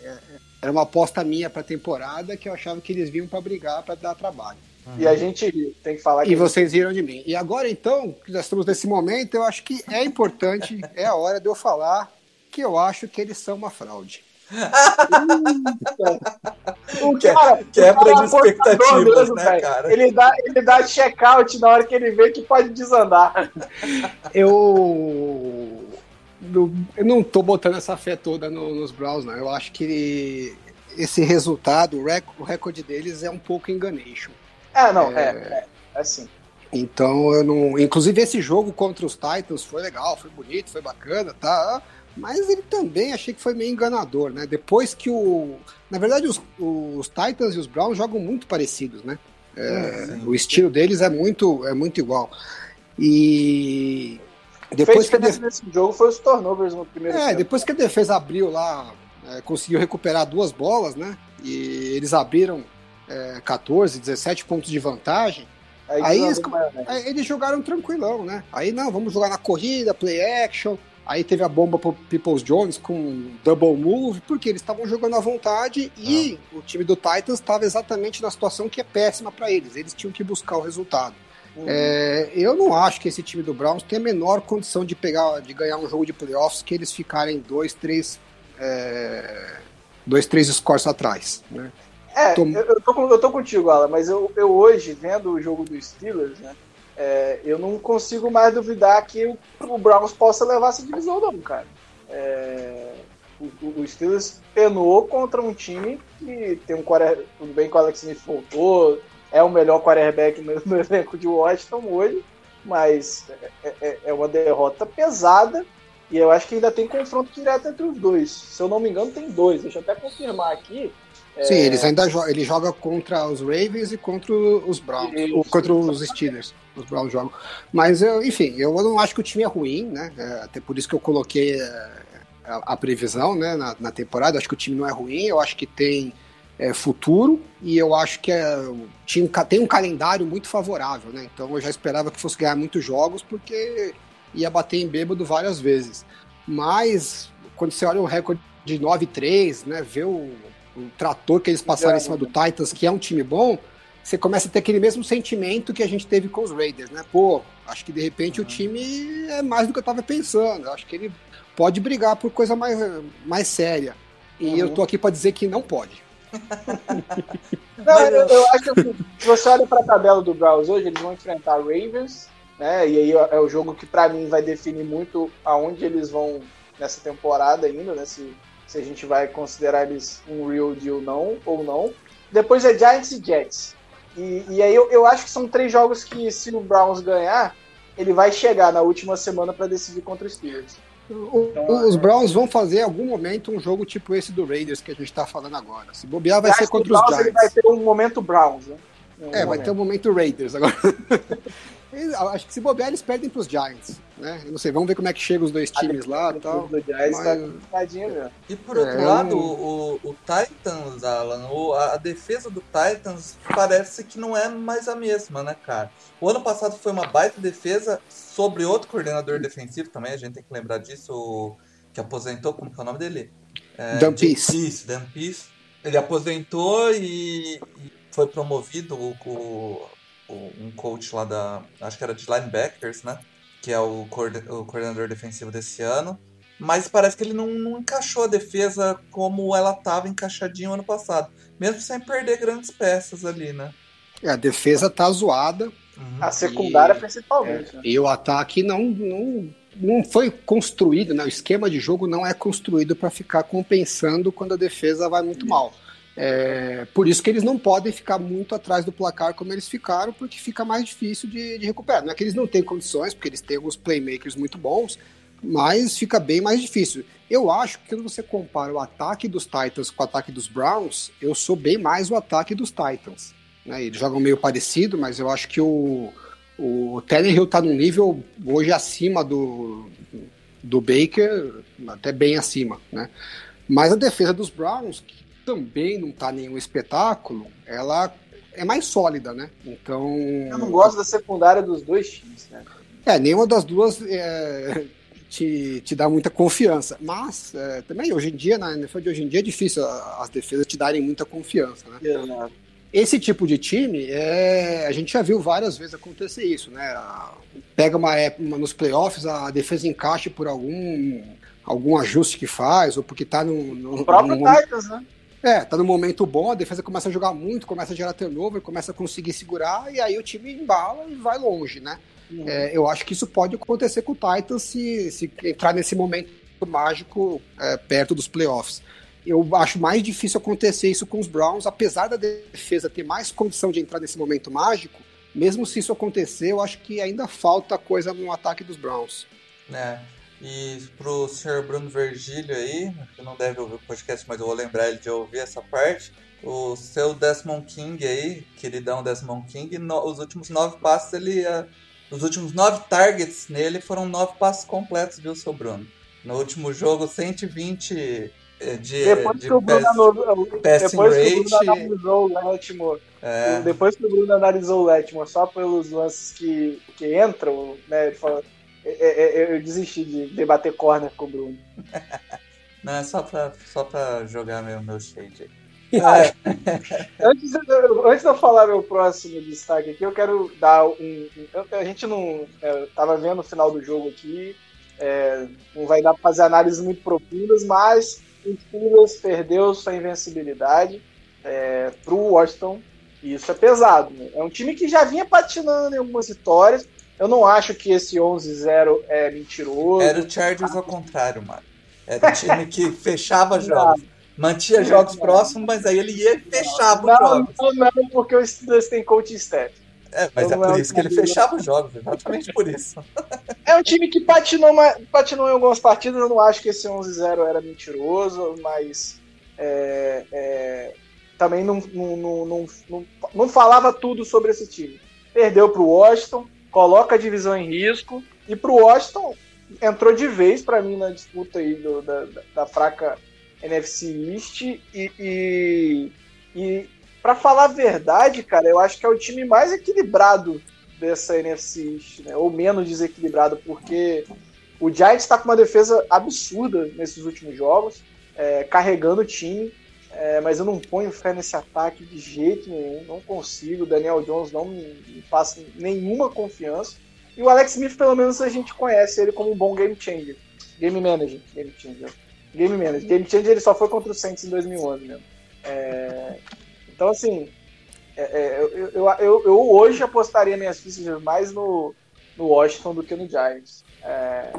era uma aposta minha para a temporada que eu achava que eles vinham para brigar, para dar trabalho. Uhum. E a gente tem que falar que. E vocês riram de mim. E agora, então, que já estamos nesse momento, eu acho que é importante, é a hora de eu falar que eu acho que eles são uma fraude. O cara, quebra de expectativas, mesmo, né, cara? Ele dá, ele dá check-out na hora que ele vê que pode desandar. Eu. Eu não tô botando essa fé toda no, nos Browns, não. Eu acho que esse resultado, o recorde deles é um pouco enganation. É, não, é, é, é assim. Então eu não. Inclusive esse jogo contra os Titans foi legal, foi bonito, foi bacana, tá? Mas ele também achei que foi meio enganador, né? Depois que o. Na verdade, os, os Titans e os Browns jogam muito parecidos, né? É, o estilo deles é muito, é muito igual. E. Depois que def... nesse jogo foi os turnovers no primeiro É, tempo. depois que a defesa abriu lá, é, conseguiu recuperar duas bolas, né? E eles abriram é, 14, 17 pontos de vantagem. Aí, aí, eles, aí, eles, jogaram tranquilão, né? Aí não, vamos jogar na corrida, play action. Aí teve a bomba pro Peoples Jones com double move, porque eles estavam jogando à vontade e ah. o time do Titans estava exatamente na situação que é péssima para eles. Eles tinham que buscar o resultado. Uhum. É, eu não acho que esse time do Browns tem a menor condição de pegar, de ganhar um jogo de playoffs que eles ficarem dois, três, é, dois, três scores atrás, né? É. Eu, eu, tô, eu tô contigo, Alan, mas eu, eu hoje, vendo o jogo dos Steelers, né? É, eu não consigo mais duvidar que o, o Browns possa levar essa divisão, não, cara. É, o, o, Steelers penou contra um time que tem um quarterback, tudo bem que o Alex Smith voltou, é o melhor quarterback no, no elenco de Washington hoje, mas é, é, é uma derrota pesada E eu acho que ainda tem confronto direto entre os dois. Se eu não me engano, tem dois. Deixa eu até confirmar aqui. Sim, é... eles ainda jogam. Ele joga contra os Ravens e contra os Browns. Ou contra os Steelers. Os Browns jogam. Mas, eu, enfim, eu não acho que o time é ruim, né? É, até por isso que eu coloquei é, a, a previsão né, na, na temporada. Eu acho que o time não é ruim. Eu acho que tem é, futuro e eu acho que é, tinha, tem um calendário muito favorável, né? Então eu já esperava que fosse ganhar muitos jogos porque ia bater em bêbado várias vezes. Mas quando você olha o recorde de 9-3, né, vê o, o, trator que eles passaram é, em cima do Titans, que é um time bom, você começa a ter aquele mesmo sentimento que a gente teve com os Raiders, né? Pô, acho que de repente uhum. o time é mais do que eu estava pensando. Acho que ele pode brigar por coisa mais, mais séria. E uhum. eu tô aqui para dizer que não pode. Não, eu, eu, acho que assim, se você olha para a tabela do Browns hoje, eles vão enfrentar Ravens, né? E aí é o jogo que para mim vai definir muito aonde eles vão nessa temporada ainda, né? Se, se a gente vai considerar eles um real deal não ou não. Depois é Giants e Jets. E, e aí eu, eu acho que são três jogos que se o Browns ganhar, ele vai chegar na última semana para decidir contra os Steelers. O, os Browns vão fazer em algum momento um jogo tipo esse do Raiders que a gente está falando agora. Se bobear, vai ser contra os Giants. Ele vai ter um momento Browns, né? Um é, momento. vai ter um momento Raiders agora. Acho que se bobear, eles perdem para os Giants. Né? Eu não sei, vamos ver como é que chega os dois times lá e tal. Mas... Tá e por outro é, lado, o, o Titans, Alan, o, a defesa do Titans parece que não é mais a mesma, né, cara? O ano passado foi uma baita defesa sobre outro coordenador defensivo também, a gente tem que lembrar disso, o, que aposentou, como que é o nome dele? É, Dan Peace. Dan Peace. Ele aposentou e, e foi promovido o, o um coach lá da. Acho que era de linebackers, né? Que é o, o coordenador defensivo desse ano. Mas parece que ele não, não encaixou a defesa como ela estava encaixadinha ano passado. Mesmo sem perder grandes peças ali, né? É, a defesa tá zoada. Uhum. A secundária e, principalmente. É, né? E o ataque não, não, não foi construído, né? O esquema de jogo não é construído para ficar compensando quando a defesa vai muito mal. É, por isso que eles não podem ficar muito atrás do placar como eles ficaram, porque fica mais difícil de, de recuperar. Não é que eles não têm condições, porque eles têm alguns playmakers muito bons, mas fica bem mais difícil. Eu acho que quando você compara o ataque dos Titans com o ataque dos Browns, eu sou bem mais o ataque dos Titans. Né? Eles jogam meio parecido, mas eu acho que o, o Tannehill está num nível hoje acima do, do Baker, até bem acima. Né? Mas a defesa dos Browns, também não tá nenhum espetáculo, ela é mais sólida, né? Então. Eu não gosto da secundária dos dois times, né? É, nenhuma das duas é, te, te dá muita confiança. Mas é, também hoje em dia, na NFL de hoje em dia, é difícil as defesas te darem muita confiança, né? É, Esse tipo de time, é, a gente já viu várias vezes acontecer isso, né? Pega uma época nos playoffs, a defesa encaixa por algum algum ajuste que faz, ou porque tá no. no o próprio no, Titans, né? É, tá no momento bom, a defesa começa a jogar muito, começa a gerar turnover, começa a conseguir segurar, e aí o time embala e vai longe, né? Uhum. É, eu acho que isso pode acontecer com o Titans se, se entrar nesse momento mágico é, perto dos playoffs. Eu acho mais difícil acontecer isso com os Browns, apesar da defesa ter mais condição de entrar nesse momento mágico, mesmo se isso acontecer, eu acho que ainda falta coisa no ataque dos Browns. É. E pro senhor Bruno Vergílio aí, que não deve ouvir o podcast, mas eu vou lembrar ele de ouvir essa parte. O seu Desmond King aí, queridão Desmond King, no, os últimos nove passos ele. Os últimos nove targets nele foram nove passos completos, viu, seu Bruno? No último jogo, 120 eh, de, depois de que o Bruno, pass, depois rate. Que o Bruno analisou o Letmore, é. depois que o Bruno analisou o Letmore só pelos lances que, que entram, né? Ele falou é, eu desisti de debater corner com o Bruno. Não, é só pra, só pra jogar meu, meu shade aí. Ah, é. antes, antes de eu falar meu próximo destaque aqui, eu quero dar um. um a gente não. É, tava vendo o final do jogo aqui. É, não vai dar pra fazer análises muito profundas, mas o Steelers perdeu sua invencibilidade é, pro Washington. E isso é pesado. Né? É um time que já vinha patinando em algumas vitórias, eu não acho que esse 11-0 é mentiroso. Era o Chargers ao contrário, mano. Era o time que fechava jogos. Mantinha jogos próximos, mas aí ele ia e fechava não, Não, não, porque o Steelers tem coaching staff. É, mas Então é por é isso que ele fechava os jogos, exatamente por isso. É um time que patinou, patinou em algumas partidas. Eu não acho que esse 11-0 era mentiroso, mas é, é, também não, não, não, não, não, não falava tudo sobre esse time. Perdeu para o Washington, coloca a divisão em risco, e para o Washington entrou de vez para mim na disputa aí do- da, da- fraca NFC East. E, e, e para falar a verdade, cara, eu acho que é o time mais equilibrado dessa NFC East, né? ou menos desequilibrado, porque o Giants está com uma defesa absurda nesses últimos jogos, é, carregando o time, é, mas eu não ponho fé nesse ataque de jeito nenhum, não consigo. O Daniel Jones não me, me passa nenhuma confiança. E o Alex Smith, pelo menos, a gente conhece ele como um bom game changer. Game manager, game changer. Game manager. Game changer ele só foi contra o Saints em 2011 mesmo. É, então, assim, é, é, eu, eu, eu, eu hoje apostaria minhas fichas mais no, no Washington do que no Giants. É,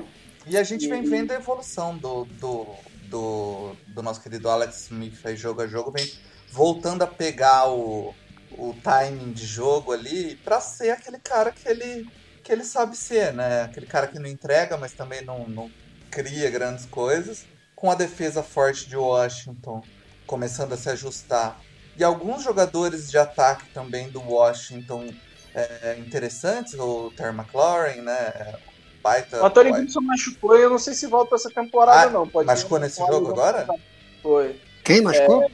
E a gente vem E- vendo a evolução do, do, do, do nosso querido Alex Smith aí, jogo a jogo, vem voltando a pegar o, o timing de jogo ali pra ser aquele cara que ele, que ele sabe ser, né? Aquele cara que não entrega, mas também não, não cria grandes coisas. Com a defesa forte de Washington começando a se ajustar. E alguns jogadores de ataque também do Washington é, interessantes, o Terry McLaurin, né? Baita, o Antônio Gibson machucou e eu não sei se volta essa temporada, Ah, não. Pode machucou nesse jogo agora? Foi. Quem machucou?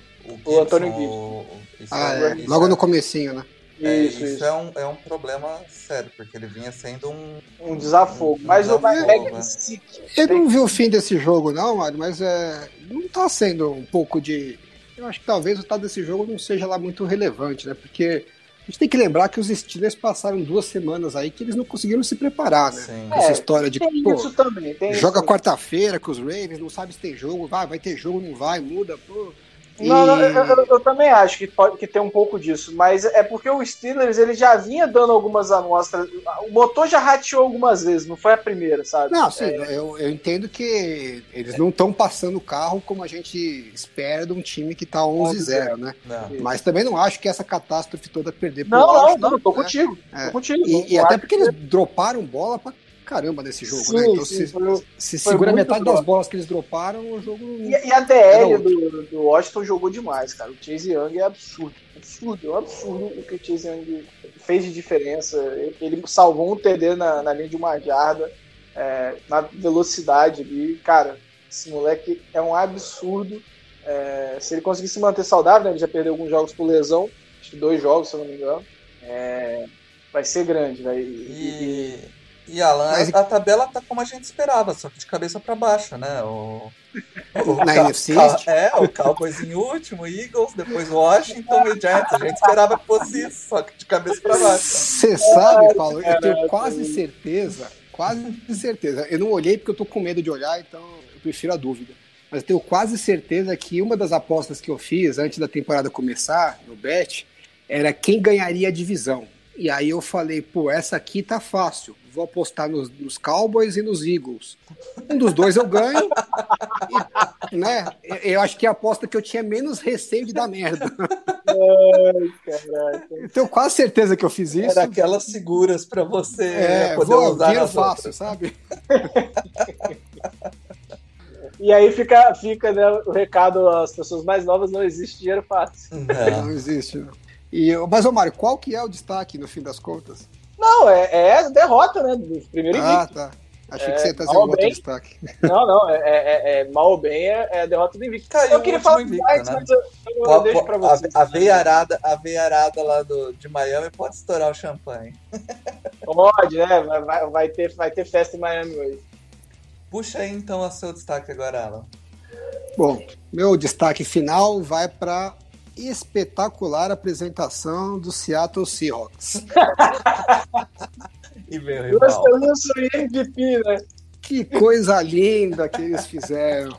O, Antônio Gibson, Gibson. o- isso ah, é- é, logo é- no comecinho, né? é, Isso, isso isso. é um, é um problema sério, porque ele vinha sendo um. Um desafogo. Um Mas o desafogo, Mike né? se Eu não vi o fim desse jogo, não, Mário, mas é, não tá sendo um pouco de. Eu acho que talvez o tal desse jogo não seja lá muito relevante, né? Porque a gente tem que lembrar que os Steelers passaram duas semanas aí que eles não conseguiram se preparar, né? Sim. Essa É, história de, tem pô, isso também. Tem joga quarta-feira com os Ravens, não sabe se tem jogo, vai, vai ter jogo, não vai, muda, pô. Não, não, E- eu, eu- eu também acho que, pode, que tem um pouco disso, mas é porque o Steelers ele já vinha dando algumas amostras. O motor já rateou algumas vezes, não foi a primeira, sabe? Não, sim, É, eu, eu entendo que eles não estão passando o carro como a gente espera de um time que tá 11-0, né? Não. Mas também não acho que essa catástrofe toda perder Não, não, não, tô né? contigo. É. Tô contigo. E, Não e até porque que- eles droparam bola pra caramba nesse jogo, Sim, né? Então sim, se, foi- se foi segura metade das bolas que eles droparam, o jogo. E, e a DL do, do Washington jogou demais, cara. O Chase Young é absurdo. Absurdo, é um absurdo o que o Chase Young fez de diferença. Ele, ele salvou um TD na, na linha de uma jarda, é, na velocidade ali. Cara, esse moleque é um absurdo. É, se ele conseguir se manter saudável, né, ele já perdeu alguns jogos por lesão, acho que dois jogos, se eu não me engano. É, vai ser grande, vai. E, e Alan, Mas- a, a tabela tá como a gente esperava, só que de cabeça pra baixo, né? O, o Na NFC? É, o Cowboys em último, Eagles, depois Washington e Giants. A gente esperava que fosse isso, só que de cabeça pra baixo. Você sabe, Paulo, eu tenho quase certeza, quase certeza. Eu não olhei porque eu tô com medo de olhar, então eu prefiro a dúvida. Mas eu tenho quase certeza que uma das apostas que eu fiz antes da temporada começar, no Bet, era quem ganharia a divisão. E aí eu falei, pô, essa aqui tá fácil. Vou apostar nos, nos Cowboys e nos Eagles. Um dos dois eu ganho. E, né? Eu- acho que é a aposta que eu tinha menos receio de dar merda. Caraca. Eu tenho quase certeza que eu fiz isso. Era aquelas seguras pra você É, poder vou, usar dinheiro fácil, outras. sabe? E aí fica, fica né, o recado às pessoas mais novas: não existe dinheiro fácil. Não. Não existe. E, mas, ô Mário, qual que é o destaque no fim das contas? Não, é, é a derrota, né? Do primeiro Ah, invicto. tá. Achei É, que você ia trazer um outro bem. destaque. Não, não, é, é- é- mal ou bem é, é a derrota do invicto. Caiu eu queria falar invicto, Giants, né? mas eu, eu Po- deixo po- pra a, vocês. a veiarada, a veiarada lá do, de Miami pode estourar o champanhe. Pode, né? Vai, vai, vai ter, vai ter festa em Miami hoje. Puxa aí então o seu destaque agora, Alan. Bom, meu destaque final vai para espetacular apresentação do Seattle Seahawks. E veio o Eu rival. sou eu sou MVP, né? Que coisa linda que eles fizeram.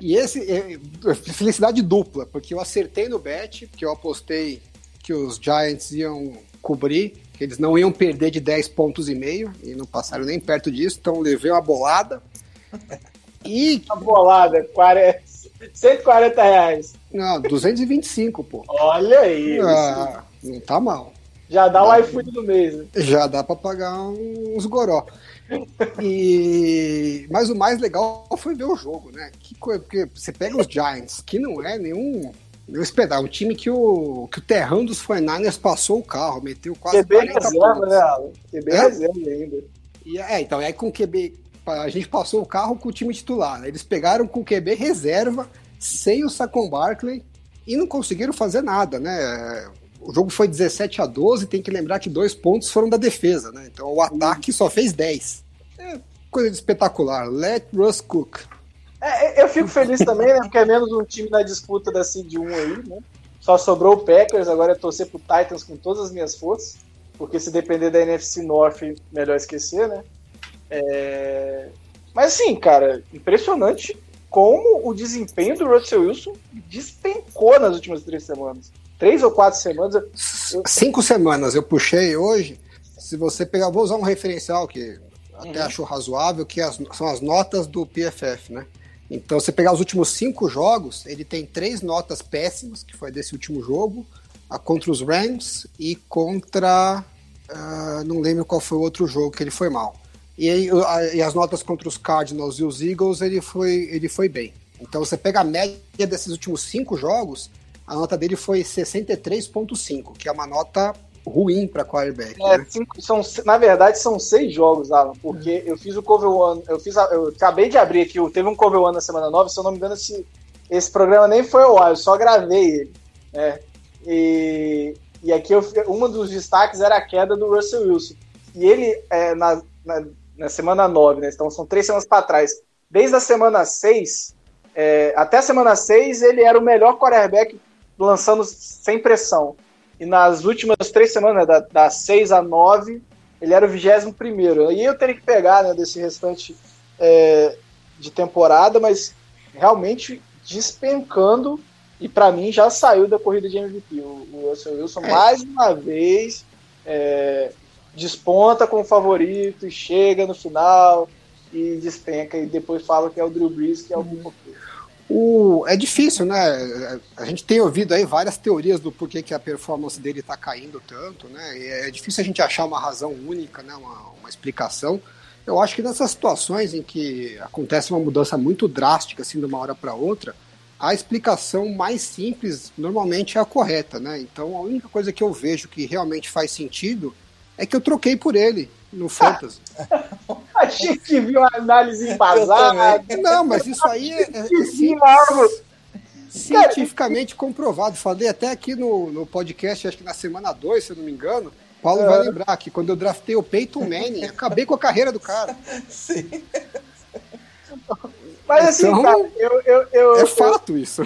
E esse é, felicidade dupla, porque eu acertei no bet, porque eu apostei que os Giants iam cobrir, que eles não iam perder de 10 pontos e meio, e não passaram nem perto disso, então levei uma bolada. E, Uma bolada, 40, 140 reais. não, 225, pô. Olha aí. Ah, não tá mal. Já dá o iFood do mês, né? Já dá para pagar uns goró. E... Mas o mais legal foi ver o jogo, né? Que coisa, porque você pega os Giants, que não é nenhum. Eu esperar, um time que o, que o terrão dos 49ers passou o carro, meteu quase QB 40 reserva, pontos. né? QB é? reserva ainda. E, é, então, aí com o QB, a gente passou o carro com o time titular. Né? Eles pegaram com o QB reserva, sem o Saquon Barkley, e não conseguiram fazer nada, né? O jogo foi 17 a 12, tem que lembrar que dois pontos foram da defesa, né? Então o ataque só fez 10. É coisa espetacular. Let Russ cook. É, eu fico feliz também, né? Porque é menos um time na disputa da Seed 1 aí, né? Só sobrou o Packers, agora é torcer pro Titans com todas as minhas forças. Porque se depender da NFC North, melhor esquecer, né? É... Mas assim, cara, impressionante como o desempenho do Russell Wilson despencou nas últimas três semanas. Três ou quatro semanas. Eu... Cinco semanas eu puxei hoje. Se você pegar, vou usar um referencial que até uhum. acho razoável, que as, são as notas do PFF, né? Então, você pegar os últimos cinco jogos, ele tem três notas péssimas, que foi desse último jogo, a contra os Rams e contra. Uh, não lembro qual foi o outro jogo que ele foi mal. E, aí, e as notas contra os Cardinals e os Eagles, ele foi, ele foi bem. Então, você pega a média desses últimos cinco jogos, a nota dele foi 63,5, que é uma nota ruim para quarterback. É, né? cinco, são, na verdade, são seis jogos, Alan, porque é. eu fiz o Cover One, eu fiz a, eu acabei de abrir aqui, teve um Cover One na semana 9, se eu não me engano, esse, esse programa nem foi ao ar, eu só gravei ele. Né? E, e aqui eu, um dos destaques era a queda do Russell Wilson. E ele, é, na, na, na, semana 9, né? Então são três semanas para trás. Desde a semana 6, é, até a semana 6, ele era o melhor quarterback lançando sem pressão. E nas últimas três semanas, da, da 6 a 9, ele era o 21. E eu teria que pegar né, desse restante é, de temporada, mas realmente despencando. E para mim já saiu da corrida de MVP. O, o Russell Wilson, é. mais uma vez, é, desponta como favorito e chega no final e despenca. E depois fala que é o Drew Brees, que é o uhum. O, é difícil, né? A gente tem ouvido aí várias teorias do porquê que a performance dele está caindo tanto, né? E é difícil a gente achar uma razão única, né? Uma, uma explicação. Eu acho que nessas situações em que acontece uma mudança muito drástica, assim, de uma hora para outra, a explicação mais simples normalmente é a correta, né? Então a única coisa que eu vejo que realmente faz sentido é que eu troquei por ele no Fantasy. a gente viu a análise embasada. Não, mas isso aí é, é, é cientificamente comprovado. Falei até aqui no, no podcast, acho que na semana 2, se eu não me engano. Paulo é. vai lembrar que quando eu draftei o Peyton Manning, acabei com a carreira do cara. Sim. Mas assim, então, cara, eu, eu, eu, É fato isso.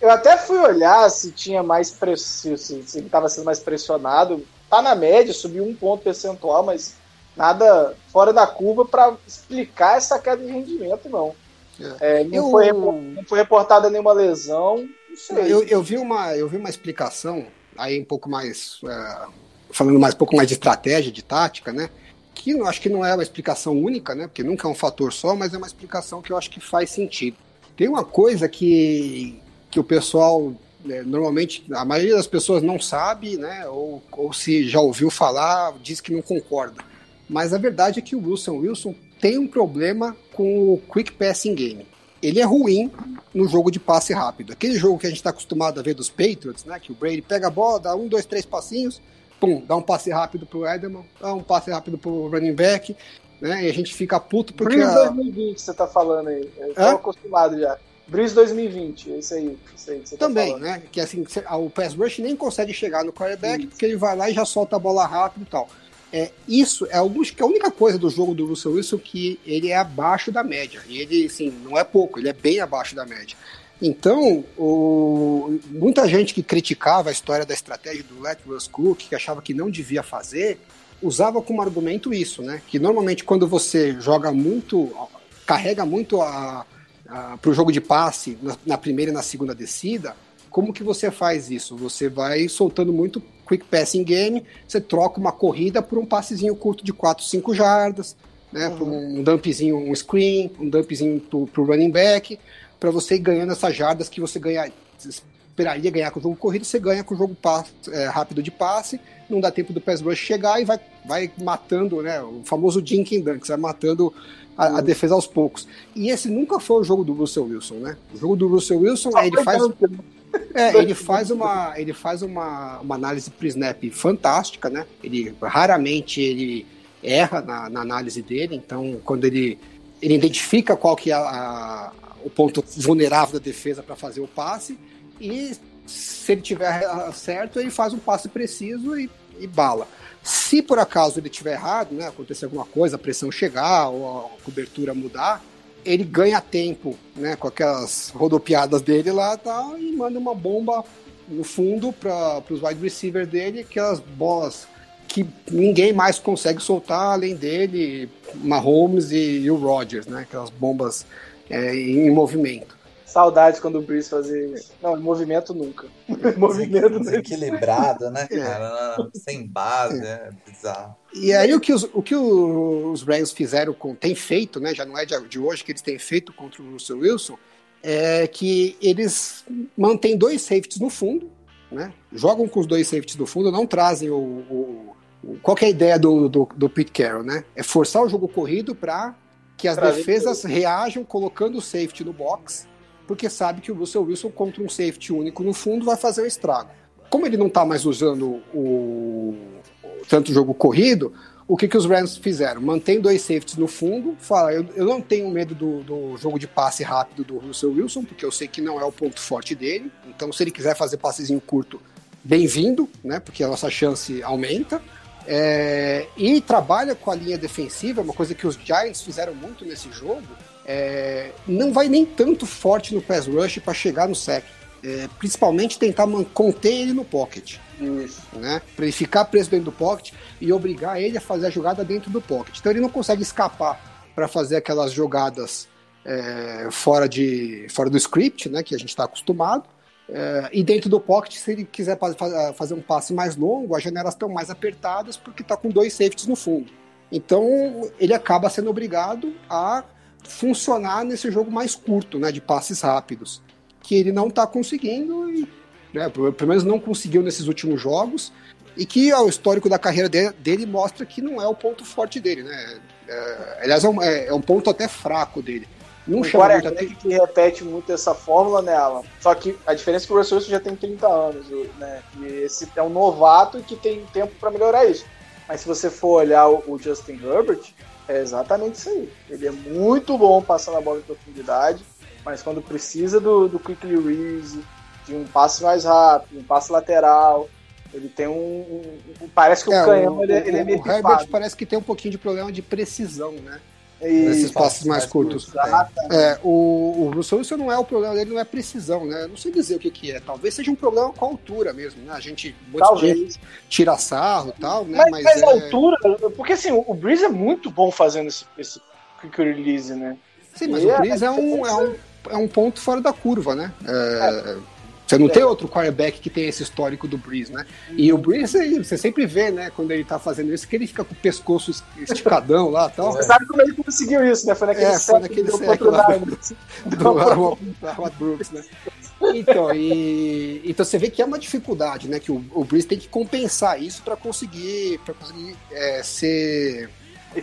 Eu até fui olhar se tinha mais pressão, se, se ele estava sendo mais pressionado. Tá na média, subiu um ponto percentual, mas nada fora da curva para explicar essa queda de rendimento, não. É. É, não, eu, foi, não foi reportada nenhuma lesão. Eu, eu, vi uma, eu vi uma explicação aí um pouco mais. É, falando mais um pouco mais de estratégia, de tática, né? Que eu acho que não é uma explicação única, né? Porque nunca é um fator só, mas é uma explicação que eu acho que faz sentido. Tem uma coisa que, que o pessoal normalmente a maioria das pessoas não sabe, né? Ou, ou se já ouviu falar, diz que não concorda mas a verdade é que o Wilson Wilson tem um problema com o quick passing game. Ele é ruim no jogo de passe rápido. Aquele jogo que a gente está acostumado a ver dos Patriots, né? Que o Brady pega a bola, dá um, dois, três passinhos, pum, dá um passe rápido pro Edelman, dá um passe rápido pro running back, né? E a gente fica puto porque. Breeze a... 2020 você tá falando aí. Eu tô acostumado já. Breeze 2020, é isso aí. Isso aí que tá Também, tá né? Que assim, o pass rush nem consegue chegar no quarterback isso. porque ele vai lá e já solta a bola rápido e tal. É, isso é alguns, que é a única coisa do jogo do Russell Wilson que ele é abaixo da média. E ele, assim, não é pouco, ele é bem abaixo da média. Então, o, muita gente que criticava a história da estratégia do Let Russ Cook, que achava que não devia fazer, usava como argumento isso, né? Que normalmente quando você joga muito, carrega muito a, para o jogo de passe na, na primeira e na segunda descida, como que você faz isso? Você vai soltando muito quick passing game, você troca uma corrida por um passezinho curto de 4, 5 jardas, né, uhum. um dumpzinho, um screen, um dumpzinho pro, pro running back, para você ir ganhando essas jardas que você ganha, esperaria ganhar com o jogo corrido, você ganha com o jogo é, rápido de passe, não dá tempo do pass rush chegar e vai, vai matando, né? O famoso Dinkin Dunk, vai matando a, a, defesa aos poucos. E esse nunca foi o jogo do Russell Wilson, né? O jogo do Russell Wilson, é, ele faz. É, ele faz uma, ele faz uma, uma análise pre-snap fantástica, né? Ele raramente ele erra na, na, análise dele, então quando ele, ele identifica qual que é a, a, o ponto vulnerável da defesa para fazer o passe e se ele tiver certo, ele faz um passe preciso e, e bala. Se por acaso ele tiver errado, né, acontecer alguma coisa, a pressão chegar ou a cobertura mudar, ele ganha tempo, né, com aquelas rodopiadas dele lá tá, e manda uma bomba no fundo para os wide receivers dele, aquelas bolas que ninguém mais consegue soltar além dele, Mahomes e, e o Rodgers, né, aquelas bombas é, em movimento. Saudades quando o Breeze fazia. Não, movimento nunca. movimento Desequilibrado, né, é. cara? É. Sem base, é. é bizarro. E aí o que os, o que os Rams fizeram com. tem feito, né? Já não é de, de hoje que eles têm feito contra o Russell Wilson, é que eles mantêm dois safeties no fundo, né? Jogam com os dois safeties no fundo, não trazem o. o, o qual é a ideia do, do, do Pete Carroll, né? É forçar o jogo corrido para que as defesas reajam colocando o safety no box porque sabe que o Russell Wilson contra um safety único no fundo vai fazer um estrago. Como ele não está mais usando o, tanto jogo corrido, o que, que os Rams fizeram? Mantém dois safeties no fundo, fala, eu, eu não tenho medo do, do, jogo de passe rápido do Russell Wilson, porque eu sei que não é o ponto forte dele, então se ele quiser fazer passezinho curto, bem-vindo, né, porque a nossa chance aumenta. É, e trabalha com a linha defensiva, uma coisa que os Giants fizeram muito nesse jogo, é, não vai nem tanto forte no pass rush para chegar no sec. É, principalmente tentar conter ele no pocket. Isso. Né? Para ele ficar preso dentro do pocket e obrigar ele a fazer a jogada dentro do pocket. Então ele não consegue escapar para fazer aquelas jogadas é, fora, de, fora do script, né, que a gente está acostumado. É, e dentro do pocket, se ele quiser fazer um passe mais longo, as janelas estão mais apertadas porque está com dois safeties no fundo. Então ele acaba sendo obrigado a funcionar nesse jogo mais curto, né, de passes rápidos, que ele não está conseguindo e, né, pelo menos não conseguiu nesses últimos jogos e que o histórico da carreira dele, dele mostra que não é o ponto forte dele, né? É, aliás, é um, é, é um, ponto até fraco dele. Não o quarterback que repete muito essa fórmula nela. Só que a diferença é que o Russell Wilson já tem 30 anos, né? E esse é um novato que tem tempo para melhorar isso. Mas se você for olhar o, o Justin Herbert, é exatamente isso aí. Ele é muito bom passando a bola em profundidade, mas quando precisa do, do quickly release, de um passe mais rápido, um passe lateral, ele tem um. um parece que o é, canhão o, ele, é, ele é meio O Herbert parece que tem um pouquinho de problema de precisão, né? Nesses passos mais, mais curtos. É, o, o Russell Wilson não é o problema dele, não é precisão, né? Não sei dizer o que, que é. Talvez seja um problema com a altura mesmo, né? A gente Talvez. tira sarro e tal, né? Mas, mas, mas é... a altura, porque assim, o Breeze é muito bom fazendo esse, esse quick release, né? Sim, mas e o Breeze é, é, um, é, um, é um ponto fora da curva, né? É, é. Você não é. tem outro quarterback que tem esse histórico do Breeze, né? E o Breeze, você sempre vê, né, quando ele tá fazendo isso, que ele fica com o pescoço esticadão lá tal. Você sabe como ele conseguiu isso, né? Foi naquele é, foi naquele sec lá do, do Brooks, né? Então, e, então você vê que é uma dificuldade, né? Que o, o Breeze tem que compensar isso para conseguir, pra conseguir é, ser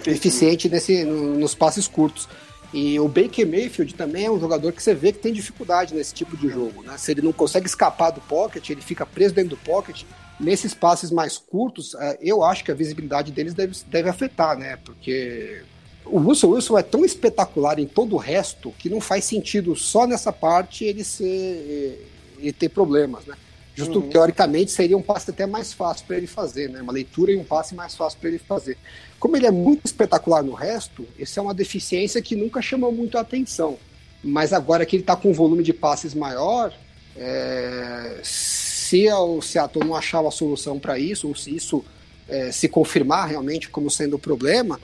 eficiente nesse, no, nos passes curtos. E o Baker Mayfield também é um jogador que você vê que tem dificuldade nesse tipo de jogo. Né? Se ele não consegue escapar do pocket, ele fica preso dentro do pocket. Nesses passes mais curtos, é, eu acho que a visibilidade deles deve, deve afetar, né? Porque o Russell Wilson é tão espetacular em todo o resto que não faz sentido só nessa parte ele ser ele ter problemas, né? Justo uhum. teoricamente seria um passe até mais fácil para ele fazer, né? Uma leitura e um passe mais fácil para ele fazer. Como ele é muito espetacular no resto, isso é uma deficiência que nunca chamou muito a atenção. Mas agora que ele está com um volume de passes maior, é... se o Seattle não achar uma solução para isso, ou se isso é, se confirmar realmente como sendo o problema,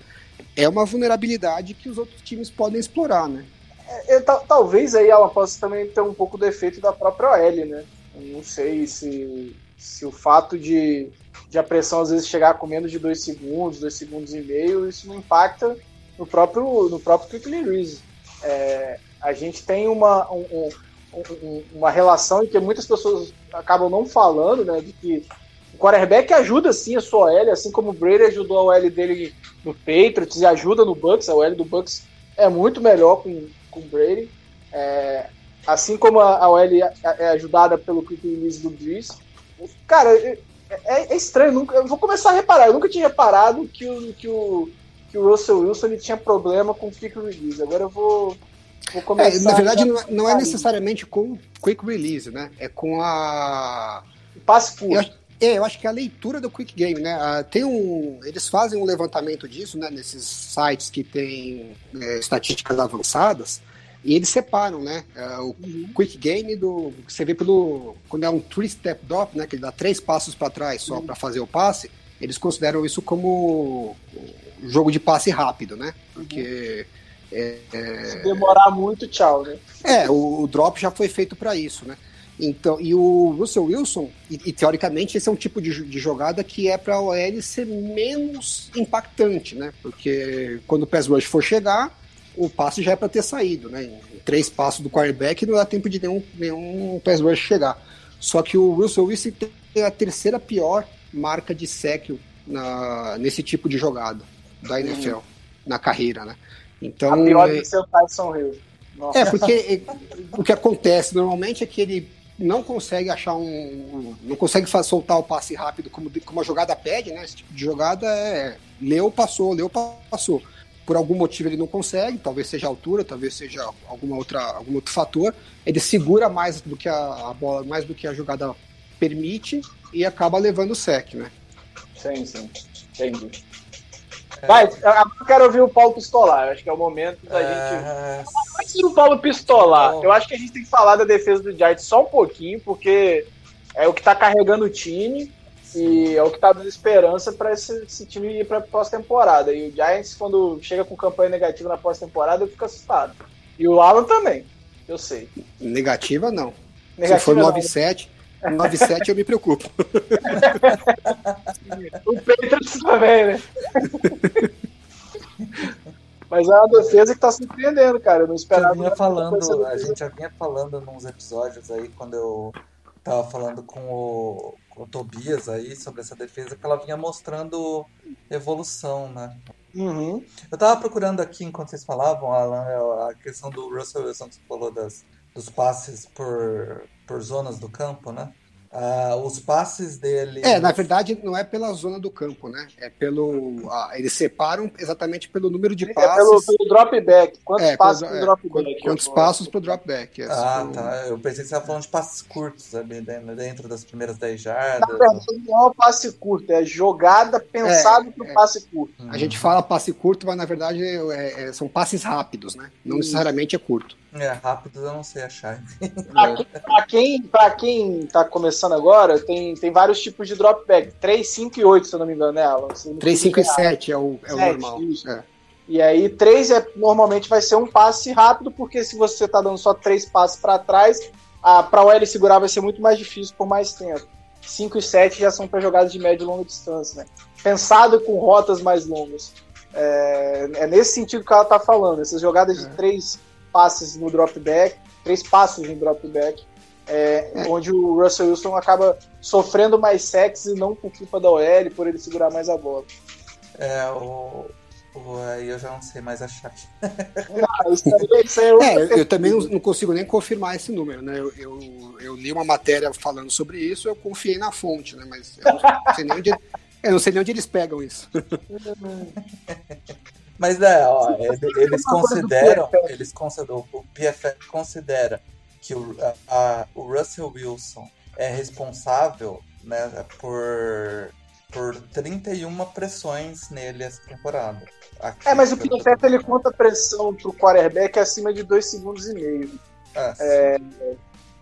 é uma vulnerabilidade que os outros times podem explorar, né? É, é talvez aí ela possa também ter um pouco do efeito da própria OL, né? Não sei se, se o fato de, de a pressão às vezes chegar com menos de dois segundos, dois segundos e meio, isso não impacta no próprio, no próprio quick release. É, A gente tem uma, um, um, uma relação em que muitas pessoas acabam não falando, né? De que o quarterback ajuda sim a sua OL, assim como o Brady ajudou a OL dele no Patriots e ajuda no Bucks. A OL do Bucks é muito melhor com, com o Brady. É, assim como a, a OL é, é ajudada pelo quick release do Breeze. Cara, é, é, é estranho. Nunca, eu vou começar a reparar. Eu nunca tinha reparado que o, que o, que o Russell Wilson tinha problema com quick release. Agora eu vou. É, na verdade, não, é, não é necessariamente com quick release, né? É com a. Passe curto. É, eu acho que é a leitura do Quick Game, né? Ah, tem um, eles fazem um levantamento disso, né? Nesses sites que têm é, estatísticas avançadas e eles separam, né? É, o uhum. Quick Game do você vê pelo quando é um three step drop, né? Que ele dá três passos para trás só uhum. para fazer o passe. Eles consideram isso como jogo de passe rápido, né? Porque é, é... Se demorar muito, tchau, né? É, o, o drop já foi feito para isso, né? Então, e o Russell Wilson, e, e, teoricamente esse é um tipo de, de jogada que é para a OL ser menos impactante, né? Porque quando o pass rush for chegar, o passe já é para ter saído, né? Em três passos do quarterback não dá tempo de nenhum, nenhum pass rush chegar. Só que o Russell Wilson tem a terceira pior marca de sec na, nesse tipo de jogada da NFL, hum. na carreira, né? Então, a pior é... do seu Tyson Hill. Nossa. É, porque o que acontece normalmente é que ele não consegue achar um. não consegue soltar o passe rápido como, como a jogada pede, né? Esse tipo de jogada é leu, passou, leu, passou. Por algum motivo ele não consegue, talvez seja a altura, talvez seja alguma outra, algum outro fator. Ele segura mais do que a, a bola, mais do que a jogada permite e acaba levando o sec, né? Sim, sim. Entendi. Vai, agora eu quero ouvir o Paulo Pistolar. Acho que é o momento da é... gente. Antes do Paulo Pistolar, eu acho que a gente tem que falar da defesa do Giants só um pouquinho, porque é o que tá carregando o time e é o que tá dando esperança para esse, esse, time ir pra pós-temporada. E o Giants, quando chega com campanha negativa na pós-temporada, eu fico assustado. E o Alan também, eu sei. Negativa não. Negativa, Se for 9-7. 9-7 eu me preocupo. o Patriots também, né? Mas é uma defesa que tá surpreendendo, cara. Eu não esperava. vinha falando, a gente já vinha falando nos episódios aí, quando eu tava falando com o, com o Tobias aí sobre essa defesa, que ela vinha mostrando evolução, né? Uhum. Eu tava procurando aqui, enquanto vocês falavam, Alan, é a questão do Russell Wilson que você falou das, dos passes por, por zonas do campo, né? Uh, os passes dele. É, na verdade, não é pela zona do campo, né? É pelo. Uh, eles separam exatamente pelo número de passes. É pelo, pelo drop back. Quantos é, passos pro é, drop back? Quantos passos pro drop back? ah, tá. Eu pensei que você estava falando de passes curtos ali dentro das primeiras 10 jardas. Na verdade, não é passe curto, é jogada pensada é, pro é. passe curto. A gente fala passe curto, mas na verdade é, é, são passes rápidos, né? Não necessariamente é curto. É, rápidos eu não sei achar. pra, quem, pra quem tá começando agora, tem, tem vários tipos de dropback. 3, 5 e 8, se eu não me engano, né, Alan? 3, 5 e 7 é o, é 7, o normal. É. E aí, 3 é, normalmente vai ser um passe rápido, porque se você tá dando só 3 passes para trás, a, pra o L segurar vai ser muito mais difícil por mais tempo. 5 e 7 já são para jogadas de média e longa distância, né? Pensado com rotas mais longas. É, é nesse sentido que ela tá falando. Essas jogadas de 3 passes no dropback, três passes no dropback, é, é. onde o Russell Wilson acaba sofrendo mais sacks e não por culpa da OL, por ele segurar mais a bola. É, o, aí eu já não sei mais achar. Não, isso aí, isso aí é, eu, eu também não consigo nem confirmar esse número, né? Eu, eu, eu, li uma matéria falando sobre isso, eu confiei na fonte, né? Mas eu não sei nem onde, eu não sei nem onde eles pegam isso. Mas é, ó, eles consideram, eles consideram, o PFF considera que o, a, o Russell Wilson é responsável né, por, por 31 pressões nele essa temporada. Aqui, é, mas o PFF ele conta pressão pro quarterback acima de 2 segundos e meio. É, é,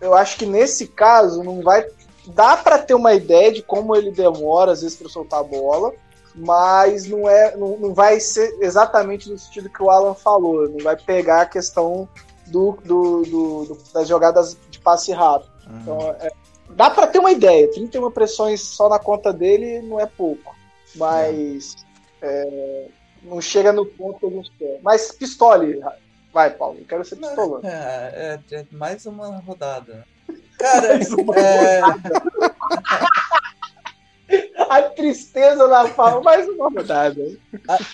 eu acho que nesse caso não vai. Dá para ter uma ideia de como ele demora, às vezes, para soltar a bola mas não é não, não vai ser exatamente no sentido que o Alan falou, não vai pegar a questão do, do, do, do das jogadas de passe rápido. Uhum. Então, é, dá para ter uma ideia, 31 pressões só na conta dele não é pouco, mas é. É, não chega no ponto que a gente quer. Mas Pistole, Vai, Paulo, eu quero ser pistolando. É, é, é mais uma rodada. Cara, é, A tristeza na fala, mais uma rodada.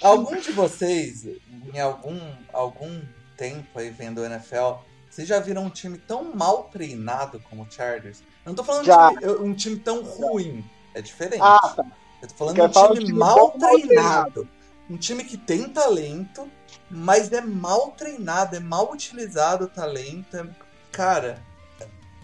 algum de vocês, em algum, algum tempo aí vendo o NFL, vocês já viram um time tão mal treinado como o Chargers? Eu não tô falando de um time, um time tão ruim. É diferente. Ah, tá. Eu tô falando de um time time mal mal treinado. Um time que tem talento, mas é mal treinado, é mal utilizado o talento. Cara,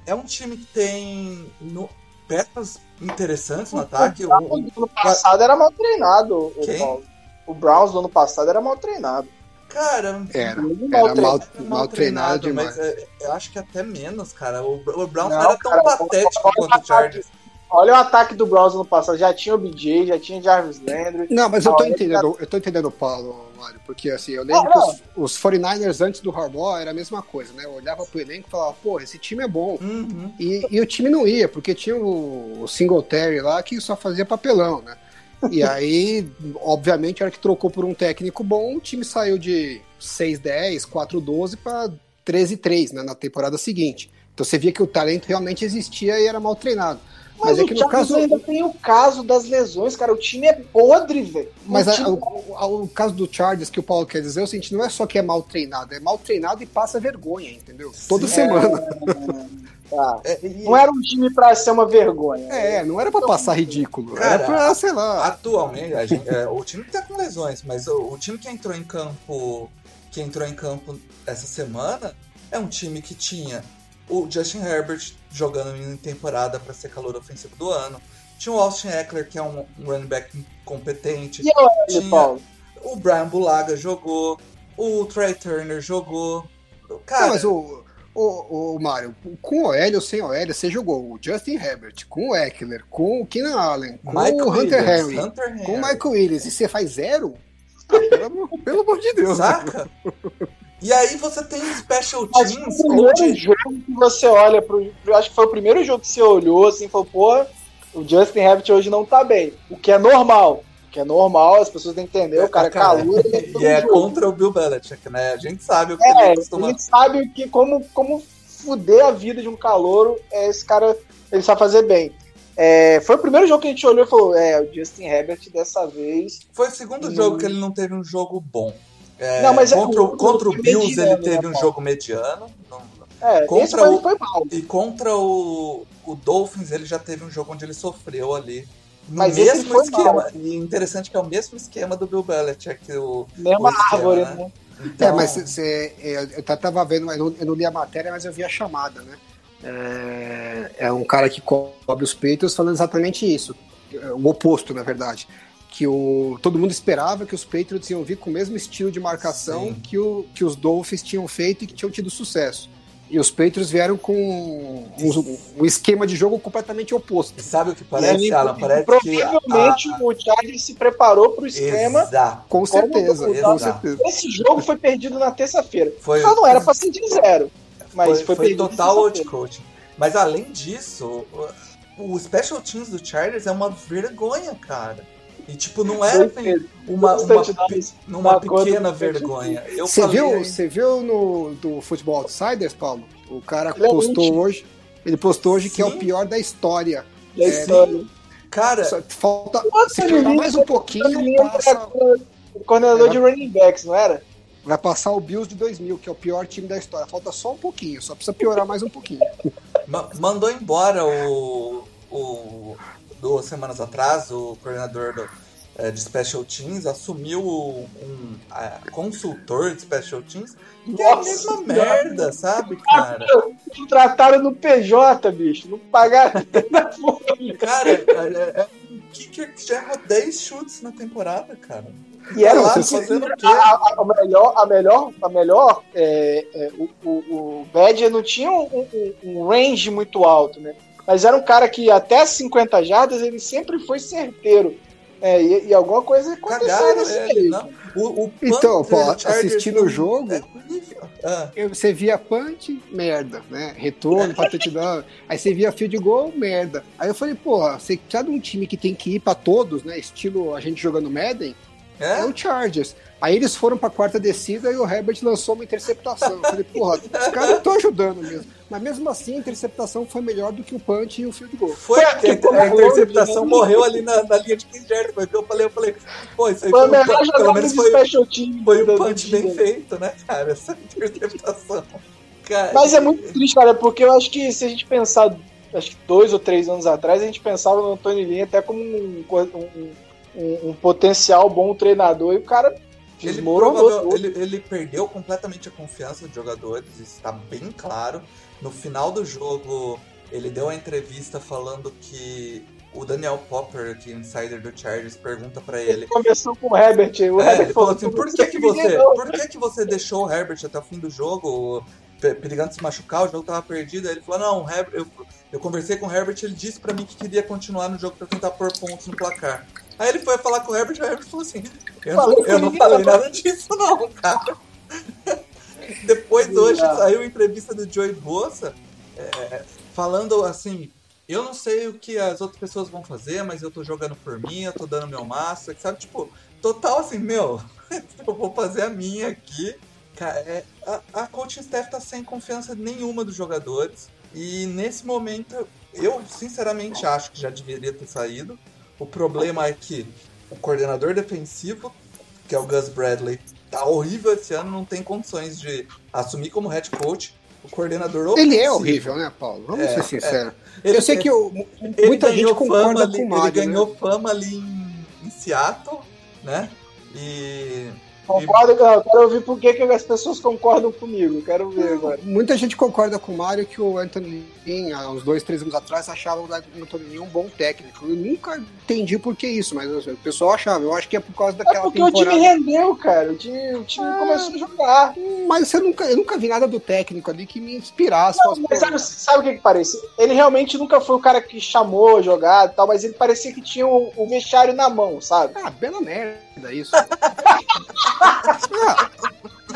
é um time que tem no- peças interessantes no ataque. O Browns O, do ano passado era mal treinado, o Quem? O Browns do ano passado era mal treinado. cara, Era, Muito era treinado. mal, mal treinado demais. mas é, eu acho que até menos, cara. O, o Browns Não, não era tão cara, patético o quanto o Chargers. Olha o ataque do Browns no passado. Já tinha o BJ, já tinha Jarvis Landry. Não, mas eu tô entendendo, eu tô entendendo, Paulo, Mário, porque assim, eu lembro que os, os 49ers antes do Harbaugh era a mesma coisa, né? Eu olhava pro elenco e falava, pô, esse time é bom. Uhum. E, e o time não ia, porque tinha o, o Singletary lá que só fazia papelão, né? E aí, obviamente, a hora que trocou por um técnico bom, o time saiu de 6-10, 4-12 para 13-3 né, na temporada seguinte. Então você via que o talento realmente existia e era mal treinado. Mas, Mas é o que no Chargers caso. ainda tem o caso das lesões, cara. O time é podre, velho. Mas o a- time... o, o- o caso do Chargers que o Paulo quer dizer é o seguinte: não é só que é mal treinado, é mal treinado e passa vergonha, entendeu? Toda Sim. semana. Tá. É, e- Não era um time pra ser uma vergonha. É, não era pra passar ridículo, Cara, era pra, sei lá. Atualmente, a gente- é, o time tá com lesões, mas o, o time que entrou em campo que entrou em campo essa semana é um time que tinha o Justin Herbert jogando em temporada para ser calor ofensivo do ano. Tinha o Austin Eckler, que é um, running back competente. E OL, Tinha- Paulo? O Brian Bulaga jogou. O Trey Turner jogou. Cara, Não, mas o, o, o Mário, com o L ou sem o L, você jogou o Justin Herbert, com o Eckler, com o Keenan Allen, com Michael o Hunter Williams, Henry, Hunter com o Michael Williams, e você faz zero? Ah, pelo, amor, pelo amor de Deus. Saca? E aí você tem special teams foi o primeiro onde. jogo que você olha pro. Acho que foi o primeiro jogo que você olhou assim e falou, porra, o Justin Herbert hoje não tá bem. O que é normal. O que é normal, as pessoas têm que entender, o cara é calor. E é contra o Bill Belichick, né? A gente sabe o que É, ele a costuma. gente sabe que como, como fuder a vida de um calouro, é, esse cara ele sabe fazer bem. É, foi o primeiro jogo que a gente olhou e falou: é, o Justin Herbert dessa vez. Foi o segundo Hum. jogo que ele não teve um jogo bom. É, Não, mas é- contra, o, contra o Bills mediano, ele teve né, um jogo mediano. não- É, Contra o- foi mal. E contra o, o Dolphins ele já teve um jogo onde ele sofreu ali. No Mas esse mesmo foi esquema. mal. E interessante que é o mesmo esquema do Bill Belichick. O, Mesma o esquema, árvore, né? né? Então, É, mas cê, eu, eu tava vendo, eu não, eu não li a matéria, mas eu vi a chamada, né? É, é um cara que cobre os peitos falando exatamente isso. É, O oposto, na verdade. Que o, todo mundo esperava que os Patriots iam vir com o mesmo estilo de marcação Sim. que, o, que os Dolphins tinham feito e que tinham tido sucesso. E os Patriots vieram com um, um esquema de jogo completamente oposto. sabe o que parece, E- Alan? Parece que. provavelmente o Chargers se preparou pro esquema. Exato. Com certeza, Como- com certeza. Esse jogo foi perdido na terça-feira. Foi, Só não era pra ser de zero. Mas foi, foi, foi perdido total na out terça-feira. coaching. Mas além disso, o o Special Teams do Chargers é uma vergonha, cara. E tipo, não é assim, uma, uma, uma pequena vergonha. Eu Você viu, você viu no do Futebol Outsiders, Paulo? O cara Ele é postou hoje. Ele postou hoje que é Sim. o pior da história. da É, história. Cara, Só falta. Nossa, Se mais um pouquinho, Ele era passa, o coordenador de running backs, não era? vai passar o Bills de 2000, que é o pior time da história. Falta só um pouquinho, só precisa piorar mais um pouquinho. ma- mandou embora o, o. Duas semanas atrás, o coordenador do, eh, de Special Teams assumiu um ah, consultor de Special Teams. Que é a Nossa mesma Senhora. merda, sabe, cara? Contrataram no PJ, bicho. Não pagaram na folha. Cara, é, é um kicker que já errou 10 chutes na temporada, cara. E era Tá lá, fazendo o quê? a, a- a melhor, a melhor, a melhor é, é, o, o, o Badger não tinha um, um- um range muito alto, né? Mas era um cara que até 50 jardas ele sempre foi certeiro. É, e, e alguma coisa aconteceu nesse ele. O, o Então, pô, assistindo o jogo- É. Ah, Você via punch, merda, né? Retorno pra touchdown. Aí você via field goal, merda. Aí eu falei, porra, você precisa de um time que tem que ir pra todos, né? Estilo a gente jogando Madden. É, é o Chargers. Aí eles foram pra quarta descida e o Herbert lançou uma interceptação. Eu falei, porra, os caras não estão ajudando mesmo. Mas mesmo assim, a interceptação foi melhor do que o punch e o field goal. Foi, a, a, a interceptação morreu ali na, na, linha de 15 jardas. Foi o que eu falei. Eu falei, pô, isso aí foi, foi um, pelo menos foi, foi um punch bem feito, né, cara? Essa interceptação. Cara, Mas é muito triste, cara, porque eu acho que se a gente pensar, acho que dois ou três anos atrás, a gente pensava no Antônio Linha até como um, um, um, um potencial bom treinador e o cara ele, provável, ele, ele, perdeu completamente a confiança dos jogadores, isso está bem claro. No final do jogo, ele deu uma entrevista falando que o Daniel Popper, que é insider do Chargers, pergunta para ele. Ele começou com o Herbert. O é, Herbert ele falou assim: por que, que você, por que, que você deixou o Herbert até o fim do jogo? perigando se machucar, o jogo tava perdido. Aí ele falou: Não, Herbert, eu, eu conversei com o Herbert, ele disse para mim que queria continuar no jogo para tentar pôr pontos no placar. Aí ele foi falar com o Herbert e o Herbert falou assim: Eu, não, eu não falei nada disso, não, cara. Depois hoje saiu a entrevista do Joey Bossa é, falando assim. Eu não sei o que as outras pessoas vão fazer, mas eu tô jogando por mim, eu tô dando meu máximo, sabe? Tipo, total assim, meu, eu vou fazer a minha aqui Cara, é, a, a coaching staff tá sem confiança nenhuma dos jogadores. E nesse momento, eu sinceramente acho que já deveria ter saído. O problema é que o coordenador defensivo, que é o Gus Bradley, tá horrível esse ano, não tem condições de assumir como head coach. O coordenador ofensivo. Ele é horrível, né, Paulo? Vamos é, ser sinceros. É. eu sei que eu, muita gente concorda ali, com o Mário, Ele ganhou né? fama ali em, em Seattle, né? E Concordo, eu quero ouvir por que, que as pessoas concordam comigo. Quero ver agora. Muita gente concorda com o Mário que o Anthony há uns dois, três anos atrás, achava o Anthony um bom técnico. Eu nunca entendi por que isso, mas o pessoal achava. Eu acho que é por causa daquela é porque temporada. o time rendeu, cara. O time, o time começou a jogar. Mas eu nunca, eu nunca vi nada do técnico ali que me inspirasse. Não, mas sabe, sabe, o que, que parece? Ele realmente nunca foi o cara que chamou jogar e tal, mas ele parecia que tinha o, o vestiário na mão, sabe? Ah, bela merda isso. é,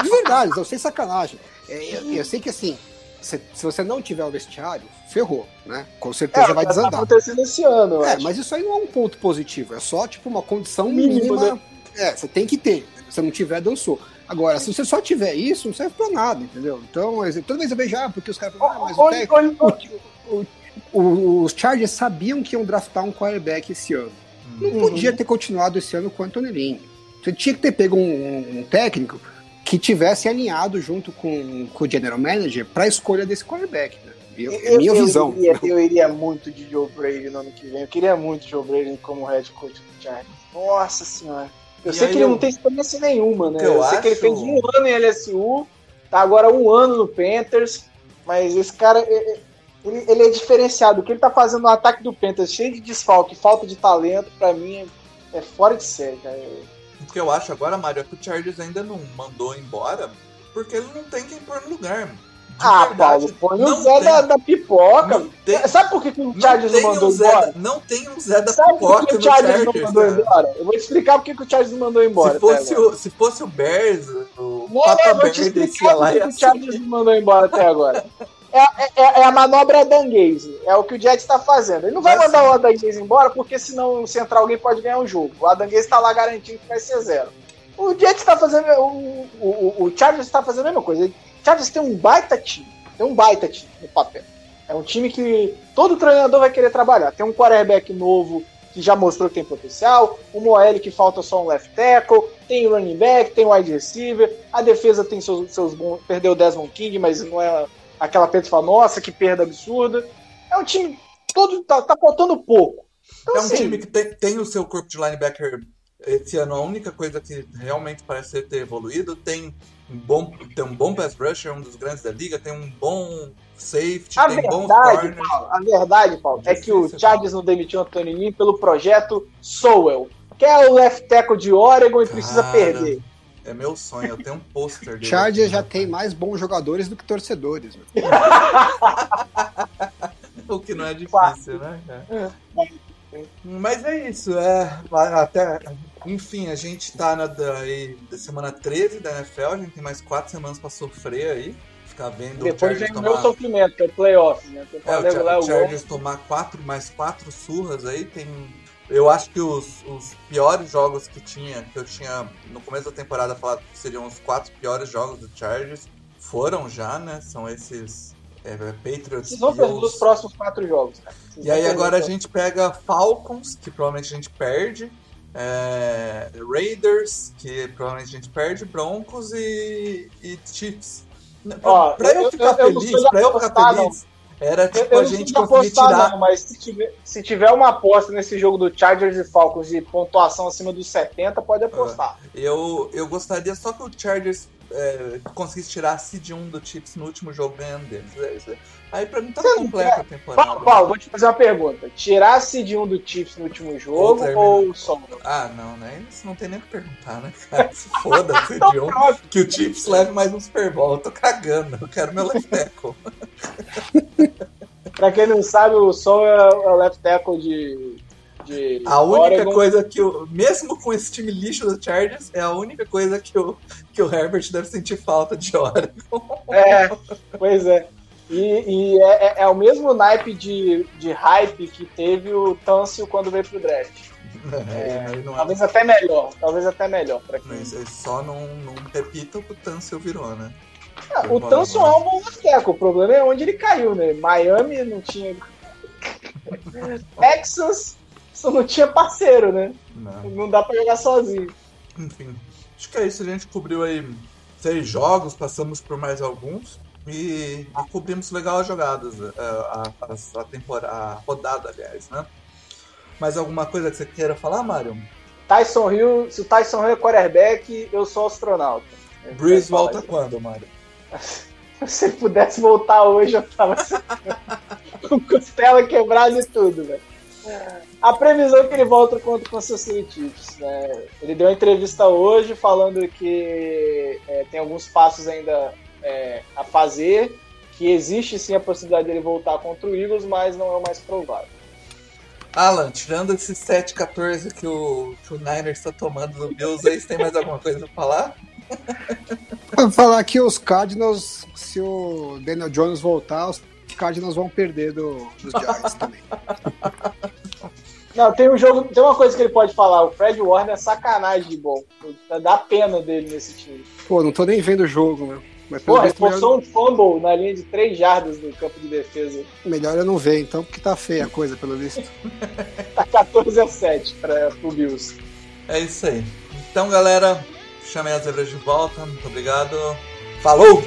de verdade, eu sem sacanagem. É, eu, eu, sei que assim, se, se, você não tiver o vestiário, ferrou, né? Com certeza é, vai desandar. Tá acontecendo esse ano. É, acho. mas isso aí não é um ponto positivo, é só tipo uma condição mínima. mínima né? É, você tem que ter. Se não tiver, dançou. Agora, se você só tiver isso, não serve pra nada, entendeu? Então, toda vez eu vejo, ah, porque os caras falam, ah, mas o, técnico, o, o, os Chargers sabiam que iam draftar um quarterback esse ano. Não uhum. podia ter continuado esse ano com o Anthony Lynn. Você tinha que ter pego um, um técnico que tivesse alinhado junto com, com o general manager para a escolha desse quarterback. Né? Eu, é minha eu, visão. Iria, eu iria muito de Joe Brady no ano que vem. Eu queria muito Joe Brady como head coach do Chargers. Nossa senhora. Eu e sei que ele eu... não tem experiência nenhuma, né? Eu, eu sei que ele fez um ano em LSU, tá agora um ano no Panthers, mas esse cara, ele, ele é diferenciado. O que ele tá fazendo no ataque do Panthers, cheio de desfalque, falta de talento, para mim é, é fora de série, cara o que eu acho agora, Mário, é que o Chargers ainda não mandou embora porque ele não tem quem pôr no lugar. De ah, verdade, Paulo, põe o Zé da, da, pipoca. Tem, Sabe por que, que o Chargers não, mandou Zé, embora? Não tem um Zé da Sabe pipoca por que o Chargers, Chargers, não mandou cara. embora? Eu vou te explicar por que, que o Chargers não mandou embora. Se fosse, o, se fosse o Bears, o não, Papa Bears descia lá e o Chargers não mandou embora até agora. É, é, é, a manobra Adanguese. É o que o Jets está fazendo. Ele não vai mandar o Adanguese embora, porque senão, se entrar alguém, pode ganhar um jogo. O Adanguese está lá garantindo que vai ser zero. O Jets está fazendo. O, o, o Chargers está fazendo a mesma coisa. O Chargers tem um baita time. Tem um baita time no papel. É um time que todo treinador vai querer trabalhar. Tem um quarterback novo que já mostrou que tem potencial, o Moelle que falta só um left tackle, tem running back, tem wide receiver, a defesa tem seus, seus bons. Perdeu o Desmond King, mas não é aquela Pedro fala, nossa, que perda absurda. É um time todo. tá, tá faltando pouco. Então, é um assim, time que tem, tem o seu corpo de linebacker esse ano a única coisa que realmente parece ter evoluído tem um bom, tem um bom pass rusher, um dos grandes da liga, tem um bom safety, a tem verdade, bons. Paulo, a verdade, Paulo, é que o Chargers não demitiu o Anthony Lynn pelo projeto Sowell, que é o left tackle de Oregon e Cara, precisa perder. É meu sonho, eu tenho um pôster dele. Chargers já tem mais bons jogadores do que torcedores. o que não é difícil, né? É. Mas é isso, é, até, enfim, a gente tá na aí, da semana 13 da NFL, a gente tem mais quatro semanas pra sofrer aí, ficar vendo Depois vem o tomar... meu sofrimento, que é o playoff, né? É, o, Char o Chargers tomar quatro, mais quatro surras aí, tem Eu acho que os, os piores jogos que tinha, que eu tinha no começo da temporada falado que seriam os quatro piores jogos do Chargers, foram já, né? São esses é, Patriots. Vocês vão perder os próximos quatro jogos. Vocês E aí agora a gente pega Falcons, que provavelmente a gente perde. é, Raiders, que provavelmente a gente perde. Broncos e, e Chiefs. Pra, Ó, pra eu, eu- ficar eu- eu feliz, de pra eu ficar feliz, era Eu, tipo eu a não gente conseguir apostar, tirar. não, mas se tiver, se tiver uma aposta nesse jogo do Chargers e Falcons de pontuação acima dos 70, pode apostar. Eu, eu gostaria só que o Chargers é, conseguisse tirar a seed 1 do Chiefs no último jogo ganhando deles. É aí. Pra mim tá Você completa a temporada. Paulo, Paulo, vou te fazer uma pergunta. Tirasse de um do Chiefs no último jogo ou só? Ah, não, né? Isso não tem nem o que perguntar, né, cara? Se foda, se Então de um. Que o Chiefs leve mais um Super Bowl. Eu tô cagando. Eu quero meu left tackle. Pra quem não sabe, o Sol é o left tackle de. de A única Oregon. coisa que o. Mesmo com esse time lixo do Chargers, é a única coisa que o, que o Herbert deve sentir falta de hora. É, pois é. E, e é, é- é o mesmo naipe de, de hype que teve o Tâncio quando veio pro draft. É, não é Talvez até melhor. Talvez até melhor. Pra quem... Mas ele só não, não repita o que o Tansel virou, né? Ah, o Tâncio é um bom tackle. O problema é onde ele caiu, né? Miami não tinha. Texas só não tinha parceiro, né? Não. Não dá pra jogar sozinho. Enfim, acho que é isso. A gente cobriu aí seis jogos, passamos por mais alguns e, e cobrimos legal as jogadas, a, a, a, a temporada, a rodada, aliás, né? Mais alguma coisa que você queira falar, Mário? Tyson Hill, se o Tyson Hill é quarterback, eu sou astronauta. Breeze Eu volta falo quando, Mário? assim. Se ele pudesse voltar hoje, eu tava com costela quebrada e tudo, velho. A previsão é que ele volta contra o Kansas City Chiefs. Né? Ele deu uma entrevista hoje falando que é, tem alguns passos ainda é, a fazer, que existe sim a possibilidade dele voltar contra o Eagles, mas não é o mais provável. Alan, tirando esse 7-14 que o, que o Niners está tomando do Bills, aí você tem mais alguma coisa pra falar? Vou falar que os Cardinals, se o Daniel Jones voltar, os Cardinals vão perder do, dos Giants também. Não, tem um jogo, tem uma coisa que ele pode falar. O Fred Warner é sacanagem de bom. Dá pena dele nesse time. Pô, não tô nem vendo o jogo, meu. Mas Porra, visto, melhor, forçou um fumble na linha de 3 jardas no campo de defesa. melhor eu não ver, então, porque tá feia a coisa, pelo visto. Tá 14 a 7 para o Bills. É isso aí. Então, galera, chamei as zebras de volta. Muito obrigado. Falou!